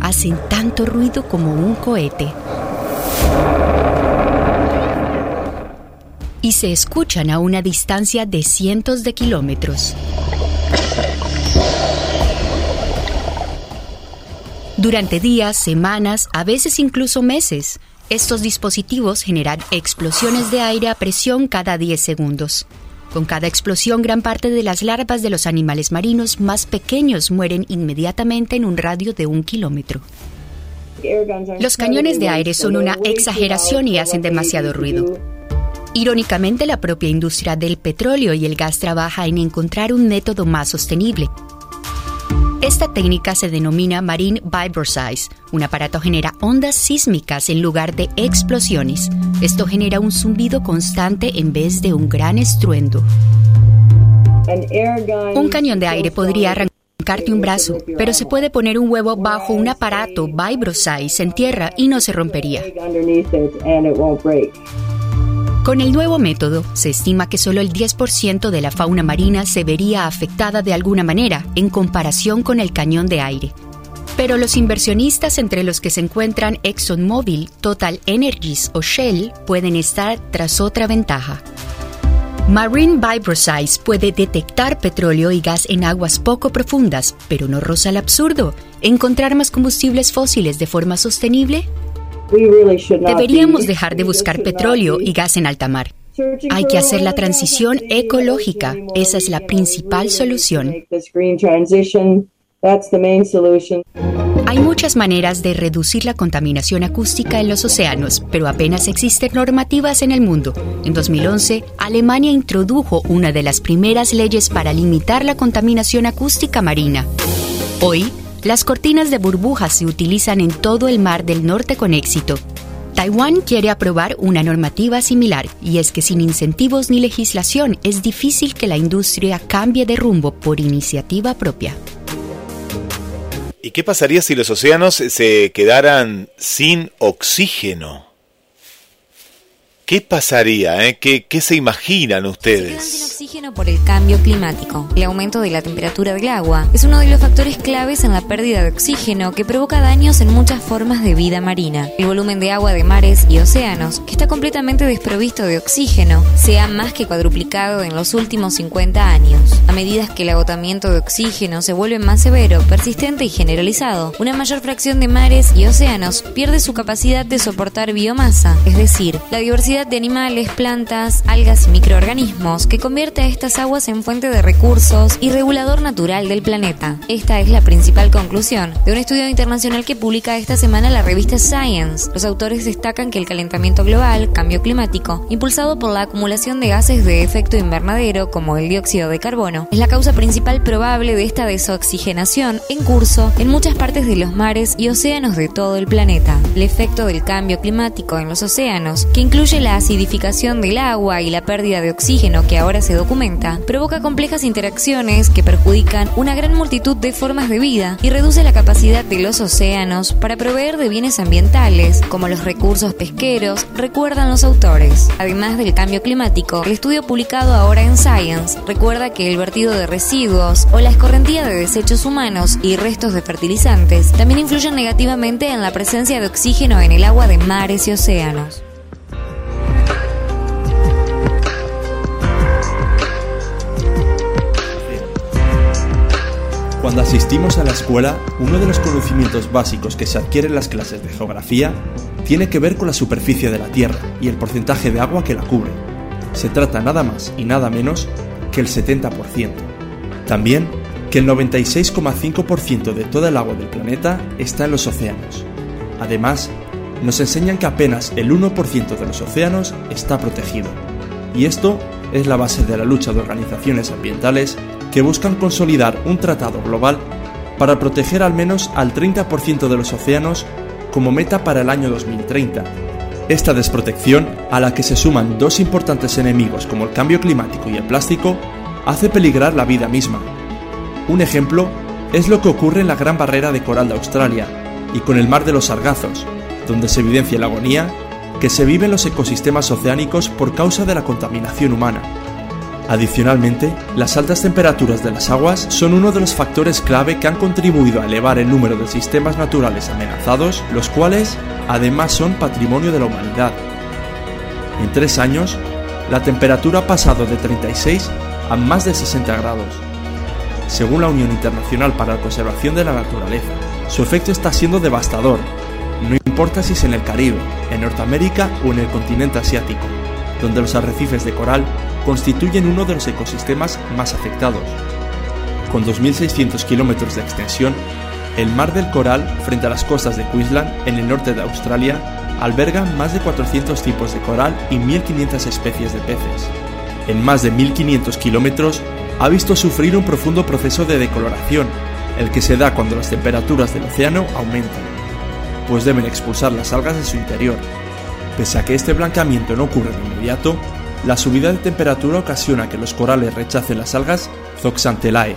Hacen tanto ruido como un cohete. Y se escuchan a una distancia de cientos de kilómetros. Durante días, semanas, a veces incluso meses, estos dispositivos generan explosiones de aire a presión cada 10 segundos. Con cada explosión, gran parte de las larvas de los animales marinos más pequeños mueren inmediatamente en un radio de un kilómetro. Los cañones de aire son una exageración y hacen demasiado ruido. Irónicamente, la propia industria del petróleo y el gas trabaja en encontrar un método más sostenible, esta técnica se denomina Marine Vibroseis. Un aparato genera ondas sísmicas en lugar de explosiones. Esto genera un zumbido constante en vez de un gran estruendo. Un cañón de aire podría arrancarte un brazo, pero se puede poner un huevo bajo un aparato Vibroseis en tierra y no se rompería. Con el nuevo método, se estima que solo el 10% de la fauna marina se vería afectada de alguna manera en comparación con el cañón de aire. Pero los inversionistas entre los que se encuentran ExxonMobil, Total Energies o Shell pueden estar tras otra ventaja. Marine Vibrosize puede detectar petróleo y gas en aguas poco profundas, pero no roza el absurdo. ¿Encontrar más combustibles fósiles de forma sostenible? Deberíamos dejar de buscar petróleo y gas en alta mar. Hay que hacer la transición ecológica. Esa es la principal solución. Hay muchas maneras de reducir la contaminación acústica en los océanos, pero apenas existen normativas en el mundo. En 2011, Alemania introdujo una de las primeras leyes para limitar la contaminación acústica marina. Hoy, las cortinas de burbujas se utilizan en todo el mar del norte con éxito. Taiwán quiere aprobar una normativa similar, y es que sin incentivos ni legislación es difícil que la industria cambie de rumbo por iniciativa propia. ¿Y qué pasaría si los océanos se quedaran sin oxígeno? ¿Qué pasaría? Eh? ¿Qué, ¿Qué, se imaginan ustedes? Se sin oxígeno por el cambio climático. El aumento de la temperatura del agua es uno de los factores claves en la pérdida de oxígeno que provoca daños en muchas formas de vida marina. El volumen de agua de mares y océanos, que está completamente desprovisto de oxígeno, se ha más que cuadruplicado en los últimos 50 años. A medida que el agotamiento de oxígeno se vuelve más severo, persistente y generalizado, una mayor fracción de mares y océanos pierde su capacidad de soportar biomasa, es decir, la diversidad de animales, plantas, algas y microorganismos que convierte a estas aguas en fuente de recursos y regulador natural del planeta. Esta es la principal conclusión de un estudio internacional que publica esta semana la revista Science. Los autores destacan que el calentamiento global, cambio climático, impulsado por la acumulación de gases de efecto invernadero como el dióxido de carbono, es la causa principal probable de esta desoxigenación en curso en muchas partes de los mares y océanos de todo el planeta. El efecto del cambio climático en los océanos, que incluye la la acidificación del agua y la pérdida de oxígeno que ahora se documenta, provoca complejas interacciones que perjudican una gran multitud de formas de vida y reduce la capacidad de los océanos para proveer de bienes ambientales, como los recursos pesqueros, recuerdan los autores. Además del cambio climático, el estudio publicado ahora en Science recuerda que el vertido de residuos o la escorrentía de desechos humanos y restos de fertilizantes también influyen negativamente en la presencia de oxígeno en el agua de mares y océanos. Cuando asistimos a la escuela, uno de los conocimientos básicos que se adquiere en las clases de geografía tiene que ver con la superficie de la Tierra y el porcentaje de agua que la cubre. Se trata nada más y nada menos que el 70%. También que el 96,5% de toda el agua del planeta está en los océanos. Además, nos enseñan que apenas el 1% de los océanos está protegido. Y esto es la base de la lucha de organizaciones ambientales que buscan consolidar un tratado global para proteger al menos al 30% de los océanos como meta para el año 2030. Esta desprotección, a la que se suman dos importantes enemigos como el cambio climático y el plástico, hace peligrar la vida misma. Un ejemplo es lo que ocurre en la Gran Barrera de Coral de Australia y con el Mar de los Sargazos, donde se evidencia la agonía que se vive en los ecosistemas oceánicos por causa de la contaminación humana. Adicionalmente, las altas temperaturas de las aguas son uno de los factores clave que han contribuido a elevar el número de sistemas naturales amenazados, los cuales además son patrimonio de la humanidad. En tres años, la temperatura ha pasado de 36 a más de 60 grados. Según la Unión Internacional para la Conservación de la Naturaleza, su efecto está siendo devastador, no importa si es en el Caribe, en Norteamérica o en el continente asiático, donde los arrecifes de coral constituyen uno de los ecosistemas más afectados. Con 2.600 kilómetros de extensión, el Mar del Coral, frente a las costas de Queensland, en el norte de Australia, alberga más de 400 tipos de coral y 1.500 especies de peces. En más de 1.500 kilómetros, ha visto sufrir un profundo proceso de decoloración, el que se da cuando las temperaturas del océano aumentan, pues deben expulsar las algas de su interior. Pese a que este blancamiento no ocurre de inmediato, la subida de temperatura ocasiona que los corales rechacen las algas Zooxanthellae.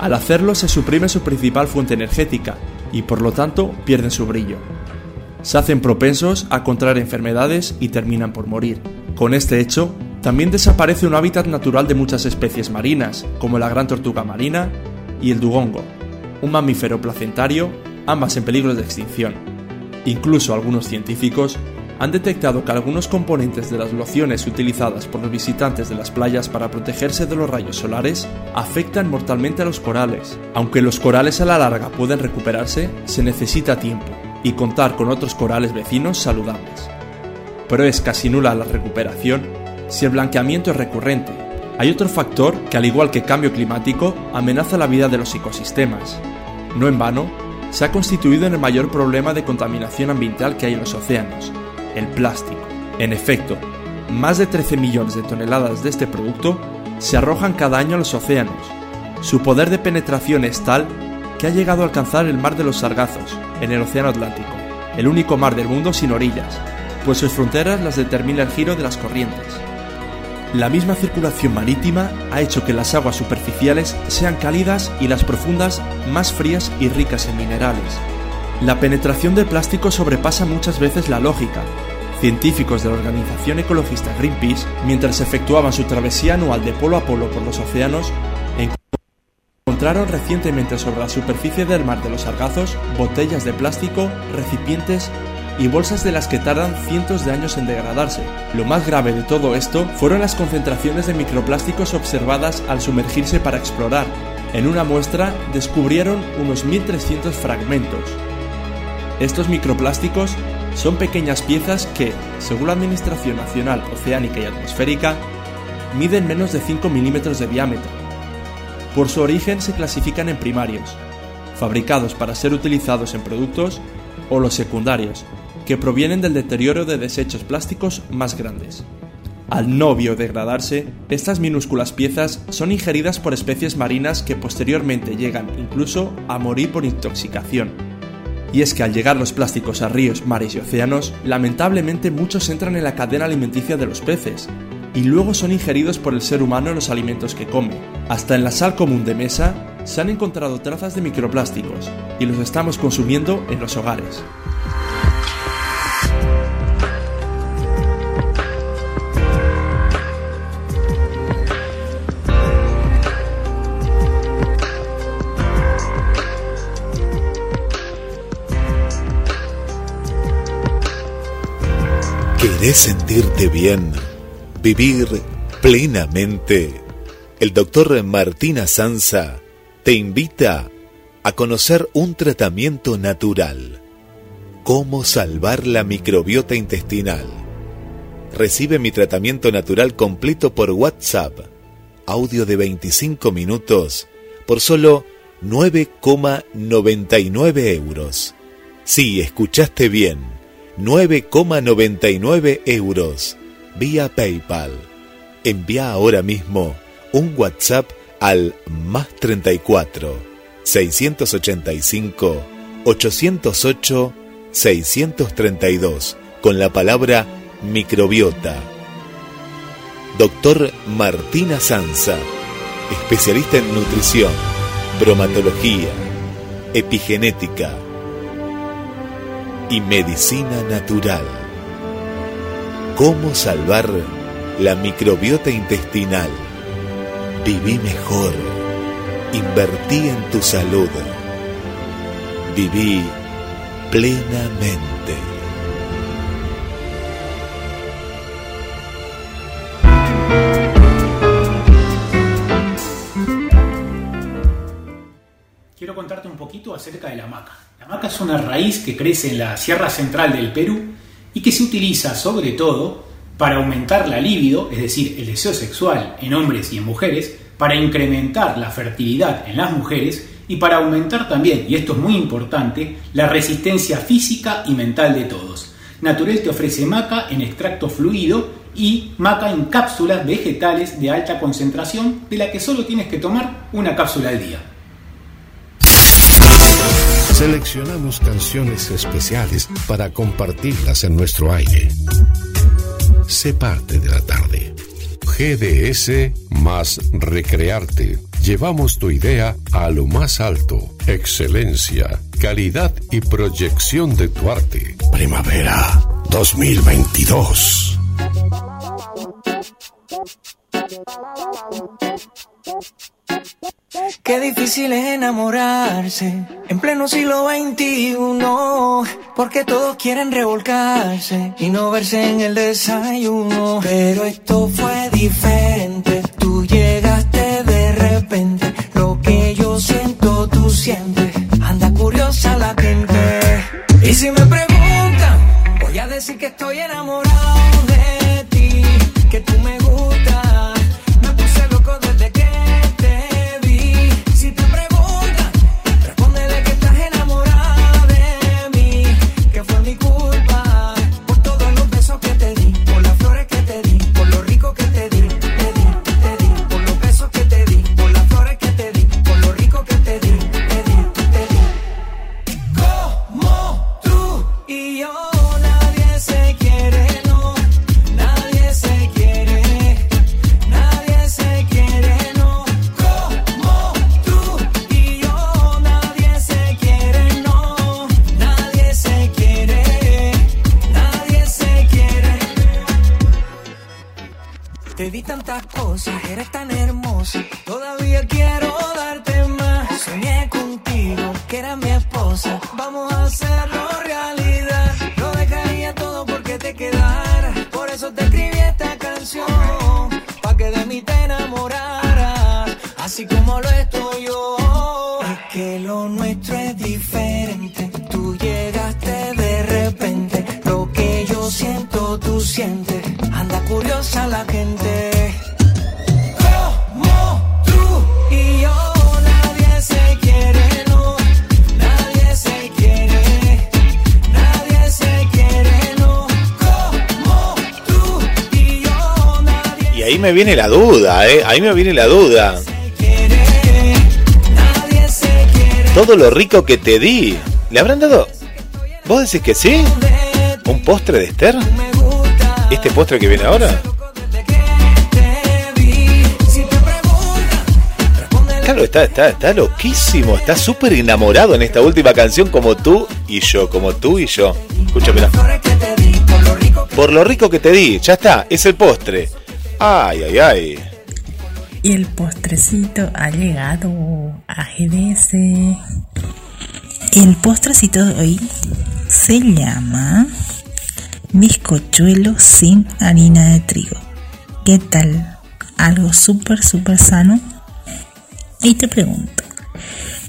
Al hacerlo se suprime su principal fuente energética y por lo tanto pierden su brillo. Se hacen propensos a contraer enfermedades y terminan por morir. Con este hecho, también desaparece un hábitat natural de muchas especies marinas, como la gran tortuga marina y el dugongo, un mamífero placentario, ambas en peligro de extinción. Incluso algunos científicos han detectado que algunos componentes de las lociones utilizadas por los visitantes de las playas para protegerse de los rayos solares afectan mortalmente a los corales. Aunque los corales a la larga pueden recuperarse, se necesita tiempo y contar con otros corales vecinos saludables. Pero es casi nula la recuperación si el blanqueamiento es recurrente. Hay otro factor que, al igual que cambio climático, amenaza la vida de los ecosistemas. No en vano, se ha constituido en el mayor problema de contaminación ambiental que hay en los océanos, el plástico. En efecto, más de 13 millones de toneladas de este producto se arrojan cada año a los océanos. Su poder de penetración es tal que ha llegado a alcanzar el mar de los Sargazos, en el Océano Atlántico, el único mar del mundo sin orillas, pues sus fronteras las determina el giro de las corrientes. La misma circulación marítima ha hecho que las aguas superficiales sean cálidas y las profundas más frías y ricas en minerales. La penetración del plástico sobrepasa muchas veces la lógica. Científicos de la organización ecologista Greenpeace, mientras efectuaban su travesía anual de polo a polo por los océanos, encontraron recientemente sobre la superficie del mar de los Sargazos botellas de plástico, recipientes y bolsas de las que tardan cientos de años en degradarse. Lo más grave de todo esto fueron las concentraciones de microplásticos observadas al sumergirse para explorar. En una muestra descubrieron unos 1.300 fragmentos. Estos microplásticos son pequeñas piezas que, según la Administración Nacional Oceánica y Atmosférica, miden menos de 5 milímetros de diámetro. Por su origen se clasifican en primarios, fabricados para ser utilizados en productos, o los secundarios, que provienen del deterioro de desechos plásticos más grandes. Al no biodegradarse, estas minúsculas piezas son ingeridas por especies marinas que posteriormente llegan incluso a morir por intoxicación. Y es que al llegar los plásticos a ríos, mares y océanos, lamentablemente muchos entran en la cadena alimenticia de los peces, y luego son ingeridos por el ser humano en los alimentos que come. Hasta en la sal común de mesa se han encontrado trazas de microplásticos, y los estamos consumiendo en los hogares. ¿Querés sentirte bien? ¿Vivir plenamente? El doctor Martina Sanza te invita a conocer un tratamiento natural. ¿Cómo salvar la microbiota intestinal? Recibe mi tratamiento natural completo por WhatsApp. Audio de 25 minutos por solo 9,99 euros. Sí, escuchaste bien 9,99 euros vía PayPal. Envía ahora mismo un WhatsApp al más 34 685 808 632 con la palabra microbiota. Doctor Martina Sanza, especialista en nutrición, bromatología, epigenética y medicina natural. ¿Cómo salvar la microbiota intestinal? Viví mejor. Invertí en tu salud. Viví plenamente. Quiero contarte un poquito acerca de la maca. La maca es una raíz que crece en la Sierra Central del Perú y que se utiliza sobre todo para aumentar la libido, es decir, el deseo sexual en hombres y en mujeres, para incrementar la fertilidad en las mujeres y para aumentar también, y esto es muy importante, la resistencia física y mental de todos. Naturel te ofrece maca en extracto fluido y maca en cápsulas vegetales de alta concentración de la que solo tienes que tomar una cápsula al día. Seleccionamos canciones especiales para compartirlas en nuestro aire. Sé parte de la tarde. GDS más Recrearte. Llevamos tu idea a lo más alto. Excelencia, calidad y proyección de tu arte. Primavera 2022. Qué difícil es enamorarse en pleno siglo XXI, porque todos quieren revolcarse y no verse en el desayuno. Pero esto fue diferente, tú llegaste de repente, lo que yo siento tú sientes, anda curiosa la gente. Y si me preguntan, voy a decir que estoy enamorado viene la duda, ¿eh? Ahí me viene la duda. Todo lo rico que te di. ¿Le habrán dado? ¿Vos decís que sí? ¿Un postre de Esther? ¿Este postre que viene ahora? Claro, está, está, está loquísimo, está súper enamorado en esta última canción como tú y yo, como tú y yo. Escúchame. Por lo rico que te di, ya está, es el postre. Ay, ay, ay. Y el postrecito ha llegado a GDS. El postrecito de hoy se llama bizcochuelo sin harina de trigo. ¿Qué tal? Algo súper, súper sano. Y te pregunto,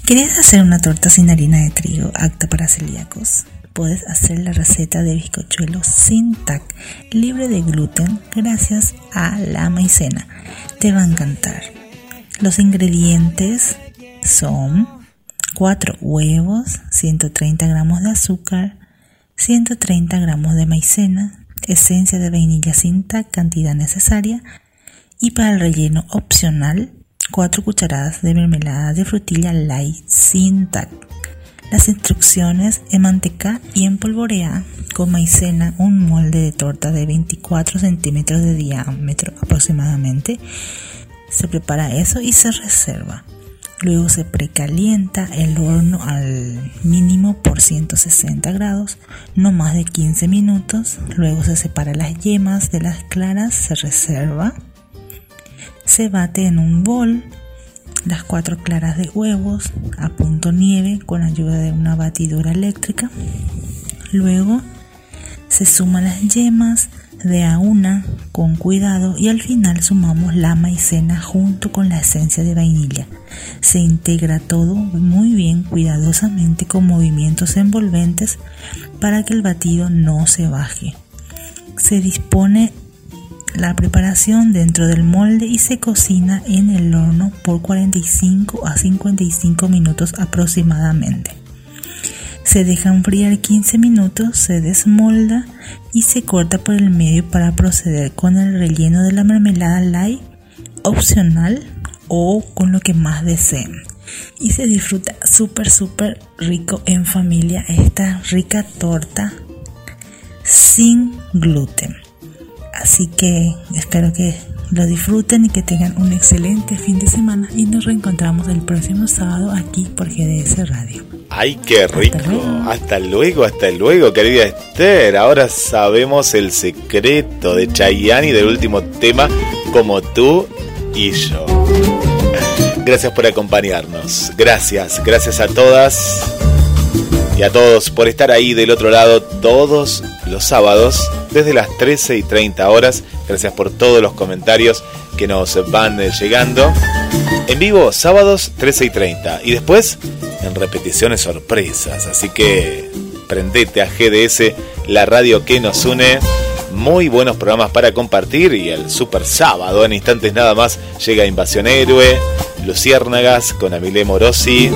¿querías hacer una torta sin harina de trigo apta para celíacos? Puedes hacer la receta de bizcochuelos sin tac, libre de gluten, gracias a la maicena. Te va a encantar. Los ingredientes son 4 huevos, 130 gramos de azúcar, 130 gramos de maicena, esencia de vainilla sin tac, cantidad necesaria, y para el relleno opcional, 4 cucharadas de mermelada de frutilla light sin tac. Las instrucciones en manteca y en polvorea con maicena un molde de torta de 24 centímetros de diámetro aproximadamente. Se prepara eso y se reserva. Luego se precalienta el horno al mínimo por 160 grados, no más de 15 minutos. Luego se separa las yemas de las claras, se reserva. Se bate en un bol las cuatro claras de huevos a punto nieve con ayuda de una batidora eléctrica. Luego se suman las yemas de a una con cuidado y al final sumamos la maicena junto con la esencia de vainilla. Se integra todo muy bien cuidadosamente con movimientos envolventes para que el batido no se baje. Se dispone la preparación dentro del molde y se cocina en el horno por 45 a 55 minutos aproximadamente. Se deja enfriar 15 minutos, se desmolda y se corta por el medio para proceder con el relleno de la mermelada light opcional o con lo que más deseen. Y se disfruta súper súper rico en familia esta rica torta sin gluten. Así que espero que lo disfruten y que tengan un excelente fin de semana y nos reencontramos el próximo sábado aquí por GDS Radio. ¡Ay, qué rico! Hasta luego, hasta luego, querida Esther. Ahora sabemos el secreto de Chayanne y del último tema, como tú y yo. Gracias por acompañarnos. Gracias, gracias a todas y a todos por estar ahí del otro lado todos los sábados desde las 13 y 30 horas. Gracias por todos los comentarios que nos van eh, llegando. En vivo, sábados 13 y 30. Y después, en repeticiones sorpresas. Así que prendete a GDS, la radio que nos une. muy buenos programas para compartir y el super sábado en instantes nada más llega Invasión Héroe, Luciérnagas con Amilé Morosi.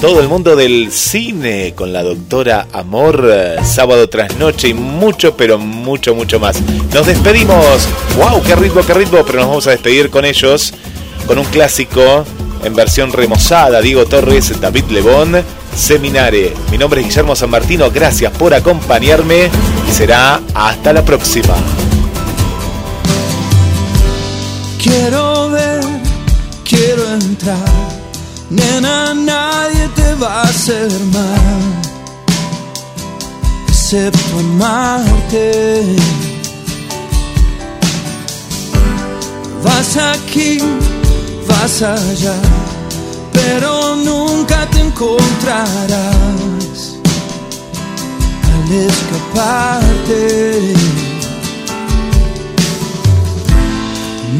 Todo el mundo del cine con la doctora Amor, eh, sábado tras noche y mucho, pero mucho, mucho más. Nos despedimos. ¡Wow! ¡Qué ritmo, qué ritmo! Pero nos vamos a despedir con ellos, con un clásico en versión remozada. Diego Torres, David Lebón, Seminare. Mi nombre es Guillermo San Martino. Gracias por acompañarme y será hasta la próxima. Quiero ver, quiero entrar Nena, nadie te va a hacer mal, excepto amarte. Vas aquí, vas allá, pero nunca te encontrarás al escaparte.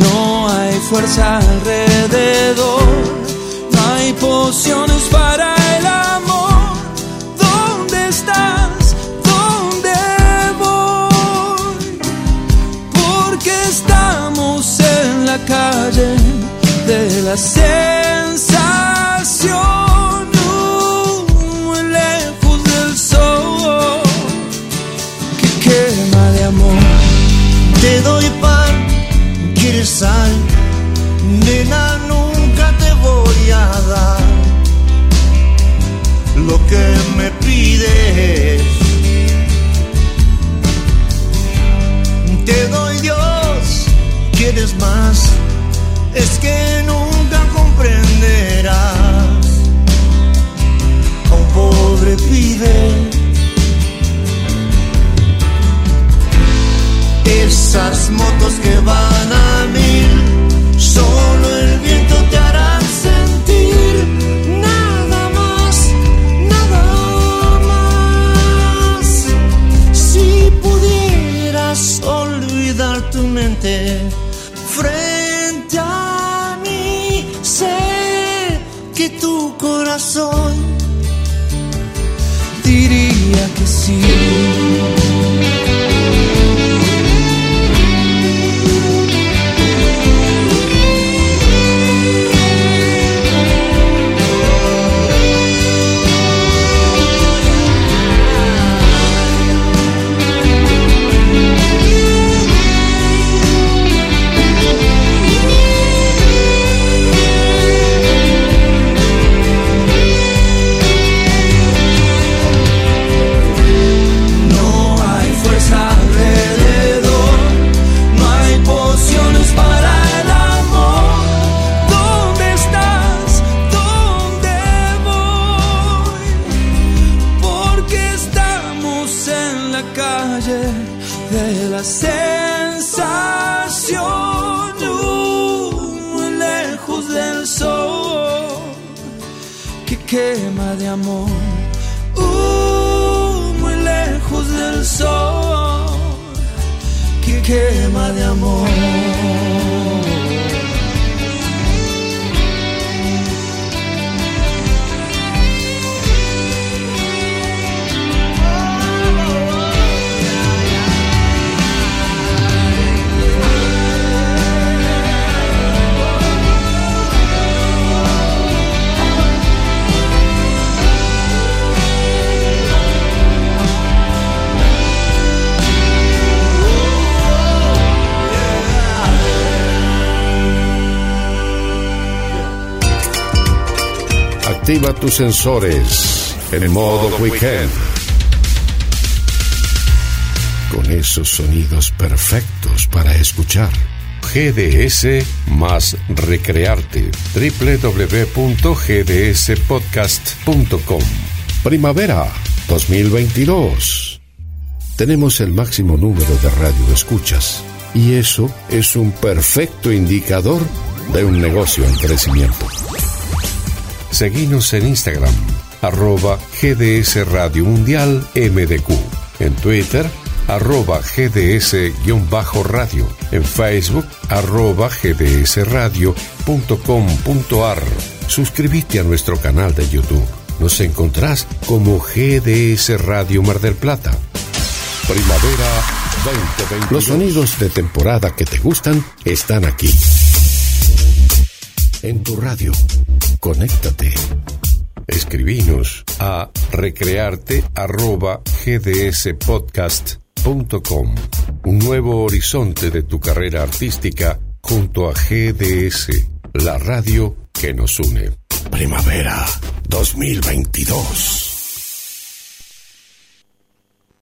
No hay fuerza alrededor hay pociones para el amor. ¿Dónde estás? ¿Dónde voy? Porque estamos en la calle de la sensación. Activa tus sensores en modo weekend. Con esos sonidos perfectos para escuchar. GDS más recrearte. www.gdspodcast.com. Primavera 2022. Tenemos el máximo número de radio escuchas y eso es un perfecto indicador de un negocio en crecimiento. Seguinos en Instagram, arroba GDS Radio Mundial MDQ. En Twitter, arroba GDS-radio. En Facebook, arroba gdsradio.com.ar. Suscríbete a nuestro canal de YouTube. Nos encontrás como GDS Radio Mar del Plata. Primavera 2020. Los sonidos de temporada que te gustan están aquí. En tu radio. Conéctate. Escribinos a recrearte.gdspodcast.com. Un nuevo horizonte de tu carrera artística junto a GDS, la radio que nos une. Primavera 2022.